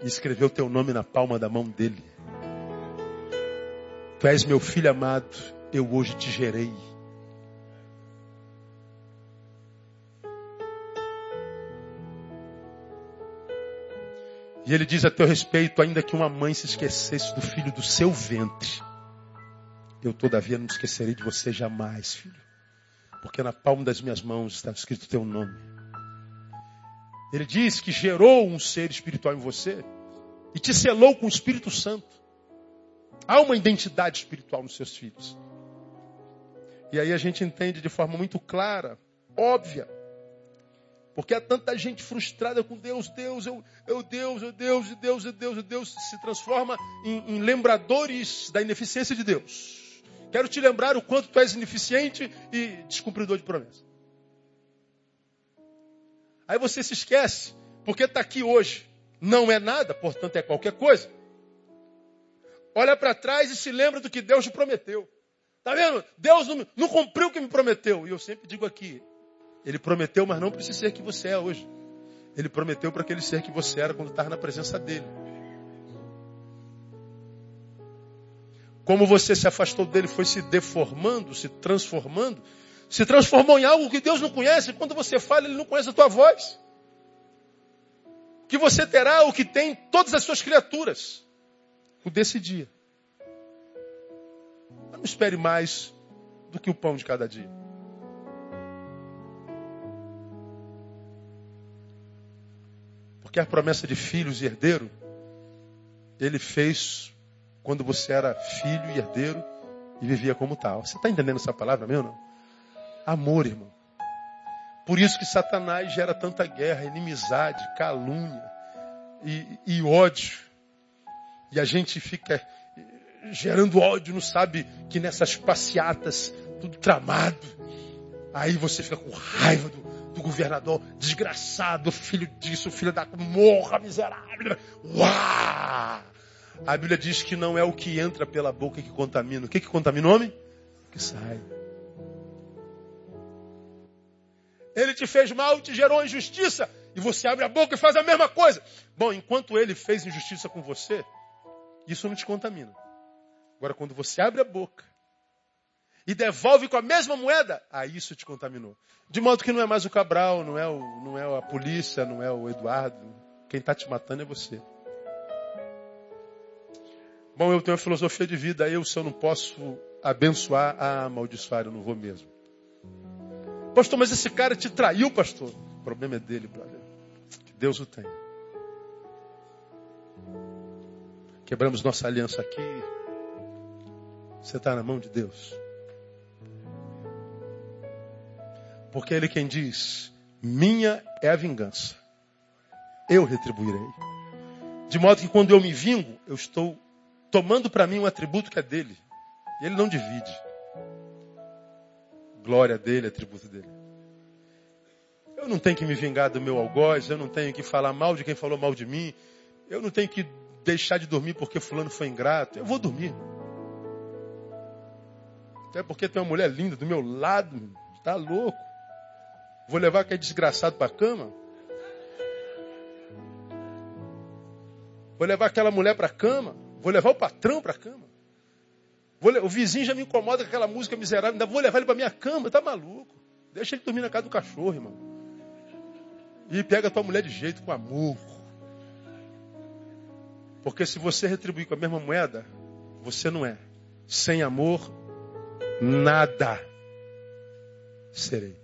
E escreveu teu nome na palma da mão dele. Tu és meu filho amado, eu hoje te gerei. E ele diz a teu respeito, ainda que uma mãe se esquecesse do filho do seu ventre, eu todavia não esquecerei de você jamais, filho. Porque na palma das minhas mãos está escrito teu nome. Ele diz que gerou um ser espiritual em você e te selou com o Espírito Santo. Há uma identidade espiritual nos seus filhos. E aí a gente entende de forma muito clara, óbvia. Porque há tanta gente frustrada com Deus, Deus, eu, eu Deus, eu Deus, e Deus, e Deus, e Deus, se transforma em, em lembradores da ineficiência de Deus. Quero te lembrar o quanto tu és ineficiente e descumpridor de promessa. Aí você se esquece, porque está aqui hoje. Não é nada, portanto é qualquer coisa. Olha para trás e se lembra do que Deus te prometeu. Tá vendo? Deus não, não cumpriu o que me prometeu. E eu sempre digo aqui: Ele prometeu, mas não para esse ser que você é hoje. Ele prometeu para aquele ser que você era quando estava na presença dele. Como você se afastou dele, foi se deformando, se transformando, se transformou em algo que Deus não conhece. Quando você fala, ele não conhece a tua voz. Que você terá o que tem todas as suas criaturas. O desse dia. Não espere mais do que o pão de cada dia. Porque a promessa de filhos e herdeiro, ele fez quando você era filho e herdeiro e vivia como tal. Você está entendendo essa palavra meu não? Amor, irmão. Por isso que Satanás gera tanta guerra, inimizade, calúnia e, e ódio. E a gente fica gerando ódio, não sabe que nessas passeatas, tudo tramado. Aí você fica com raiva do, do governador, desgraçado, filho disso, filho da morra, miserável. Uau! A Bíblia diz que não é o que entra pela boca que contamina. O que, que contamina o homem? O que sai. Ele te fez mal, te gerou injustiça, e você abre a boca e faz a mesma coisa. Bom, enquanto ele fez injustiça com você, isso não te contamina. Agora, quando você abre a boca e devolve com a mesma moeda, aí isso te contaminou. De modo que não é mais o Cabral, não é, o, não é a polícia, não é o Eduardo. Quem está te matando é você. Bom, eu tenho uma filosofia de vida, eu se eu não posso abençoar, ah, amaldiçoar, eu não vou mesmo. Pastor, mas esse cara te traiu, pastor. O problema é dele, brother. Que Deus o tenha. Quebramos nossa aliança aqui, você está na mão de Deus. Porque Ele quem diz: Minha é a vingança, eu retribuirei. De modo que quando eu me vingo, eu estou tomando para mim um atributo que é dele. E Ele não divide. Glória dele, atributo dele. Eu não tenho que me vingar do meu algoz, eu não tenho que falar mal de quem falou mal de mim, eu não tenho que deixar de dormir porque fulano foi ingrato. Eu vou dormir. Até porque tem uma mulher linda do meu lado, está louco. Vou levar aquele desgraçado para a cama? Vou levar aquela mulher para a cama? Vou levar o patrão para a cama? Vou, o vizinho já me incomoda com aquela música miserável, ainda vou levar ele para minha cama, tá maluco? Deixa ele dormir na casa do cachorro, irmão. E pega a tua mulher de jeito, com amor. Porque se você retribuir com a mesma moeda, você não é. Sem amor, nada serei.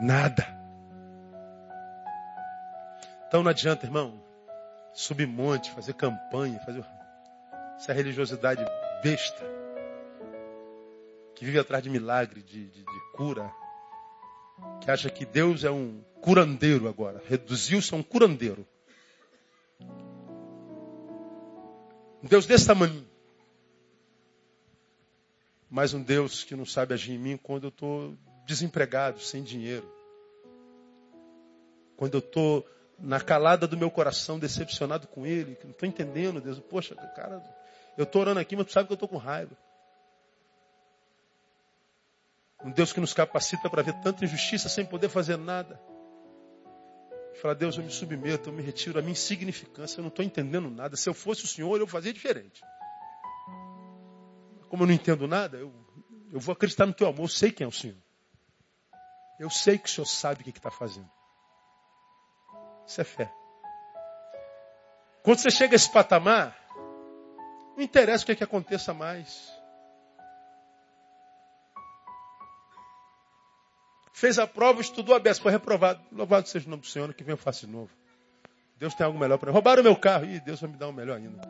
Nada. Então não adianta, irmão, subir monte, fazer campanha, fazer essa religiosidade besta que vive atrás de milagre, de, de, de cura, que acha que Deus é um curandeiro agora, reduziu-se a um curandeiro. Um Deus desse tamanho. Mas um Deus que não sabe agir em mim quando eu estou desempregado, sem dinheiro. Quando eu estou na calada do meu coração, decepcionado com Ele, que não estou entendendo, Deus. Poxa, cara, eu estou orando aqui, mas tu sabe que eu estou com raiva. Um Deus que nos capacita para ver tanta injustiça sem poder fazer nada. Fala, Deus, eu me submeto, eu me retiro a minha insignificância, eu não estou entendendo nada. Se eu fosse o Senhor, eu fazia diferente. Como eu não entendo nada, eu, eu vou acreditar no teu amor, eu sei quem é o Senhor. Eu sei que o Senhor sabe o que está fazendo. Isso é fé. Quando você chega a esse patamar, não interessa o que, é que aconteça mais. Fez a prova, estudou a beça, foi reprovado. Louvado seja o nome do Senhor, que vem eu faço de novo. Deus tem algo melhor para mim. Roubaram o meu carro. Ih, Deus vai me dar um melhor ainda.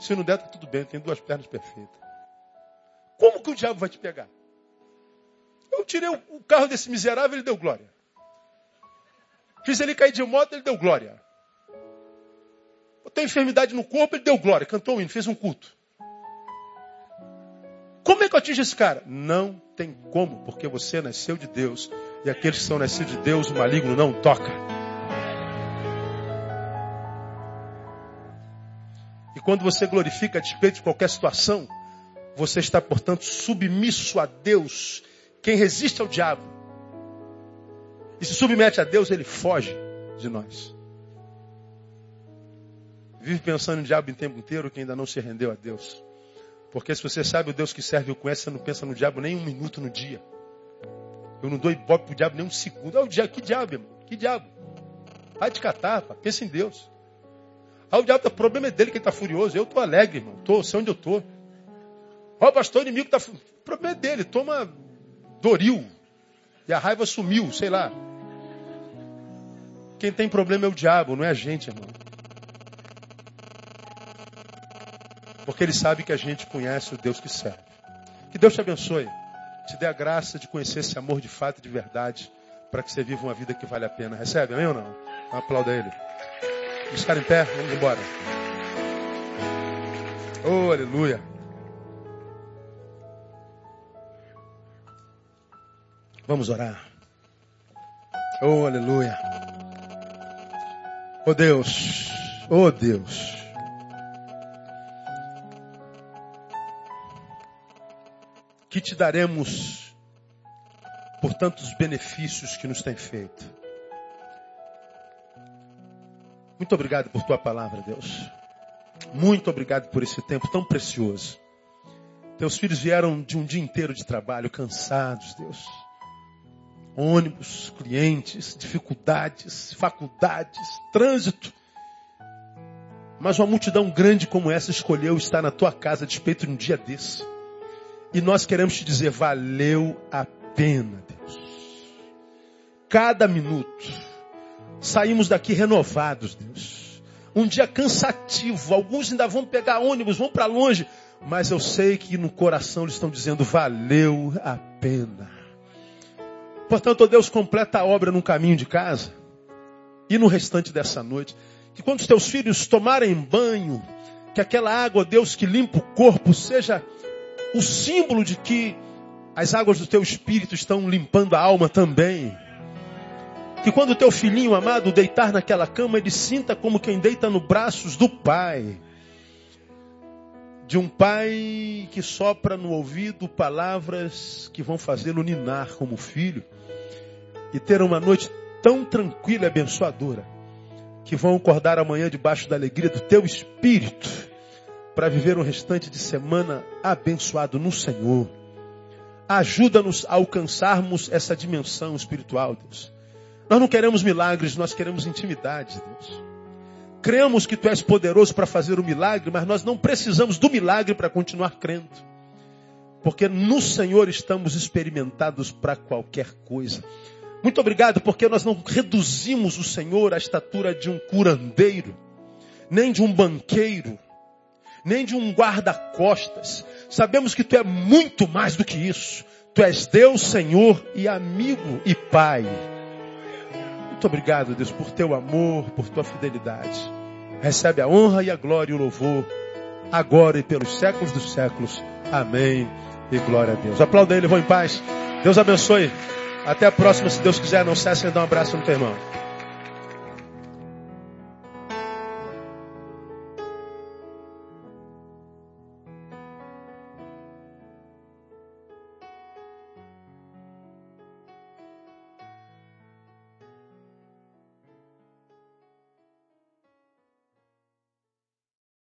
Se não der, tá tudo bem, tenho duas pernas perfeitas. Como que o diabo vai te pegar? Eu tirei o carro desse miserável, ele deu glória. Fiz ele cair de moto, ele deu glória. Tenho enfermidade no corpo, ele deu glória. Cantou o hino, fez um culto. Como é que eu atingo esse cara? Não tem como, porque você nasceu de Deus. E aqueles que são nascidos de Deus, o maligno não toca. E quando você glorifica a despeito de qualquer situação, você está, portanto, submisso a Deus. Quem resiste ao diabo e se submete a Deus, ele foge de nós. Vive pensando em diabo o tempo inteiro que ainda não se rendeu a Deus. Porque se você sabe o Deus que serve e o conhece, você não pensa no diabo nem um minuto no dia. Eu não dou ibope pro diabo nem um segundo. Ah, o diabo, que diabo, irmão? Que diabo? Vai te catar, pá. pensa em Deus. Ah, o diabo, o problema é dele que ele está furioso. Eu estou alegre, irmão. Tô, sei onde eu estou. Ó, oh, pastor, o inimigo está. O problema é dele. Toma Doril. E a raiva sumiu, sei lá. Quem tem problema é o diabo, não é a gente, irmão. Porque ele sabe que a gente conhece o Deus que serve. Que Deus te abençoe. Te dê a graça de conhecer esse amor de fato e de verdade. Para que você viva uma vida que vale a pena. Recebe, amém ou não? Aplauda ele. Vamos ficar em pé? Vamos embora. Oh, aleluia. Vamos orar. Oh, aleluia. Oh Deus. Oh Deus. que te daremos por tantos benefícios que nos tem feito. Muito obrigado por tua palavra, Deus. Muito obrigado por esse tempo tão precioso. Teus filhos vieram de um dia inteiro de trabalho, cansados, Deus. Ônibus, clientes, dificuldades, faculdades, trânsito. Mas uma multidão grande como essa escolheu estar na tua casa despeito de um dia desse. E nós queremos te dizer, valeu a pena, Deus. Cada minuto. Saímos daqui renovados, Deus. Um dia cansativo. Alguns ainda vão pegar ônibus, vão para longe. Mas eu sei que no coração eles estão dizendo, valeu a pena. Portanto, ó Deus, completa a obra no caminho de casa e no restante dessa noite. Que quando os teus filhos tomarem banho, que aquela água, Deus, que limpa o corpo, seja o símbolo de que as águas do teu espírito estão limpando a alma também. Que quando o teu filhinho amado deitar naquela cama, ele sinta como quem deita nos braços do Pai. De um pai que sopra no ouvido palavras que vão fazê-lo ninar como filho. E ter uma noite tão tranquila e abençoadora. Que vão acordar amanhã debaixo da alegria do teu espírito para viver um restante de semana abençoado no Senhor. Ajuda-nos a alcançarmos essa dimensão espiritual, Deus. Nós não queremos milagres, nós queremos intimidade, Deus. cremos que tu és poderoso para fazer o milagre, mas nós não precisamos do milagre para continuar crendo. Porque no Senhor estamos experimentados para qualquer coisa. Muito obrigado, porque nós não reduzimos o Senhor à estatura de um curandeiro, nem de um banqueiro, nem de um guarda-costas. Sabemos que tu é muito mais do que isso. Tu és Deus, Senhor e amigo e Pai. Muito obrigado, Deus, por teu amor, por tua fidelidade. Recebe a honra e a glória e o louvor, agora e pelos séculos dos séculos. Amém. E glória a Deus. Aplauda ele, vou em paz. Deus abençoe. Até a próxima, se Deus quiser. Não cessem de dar um abraço no teu irmão.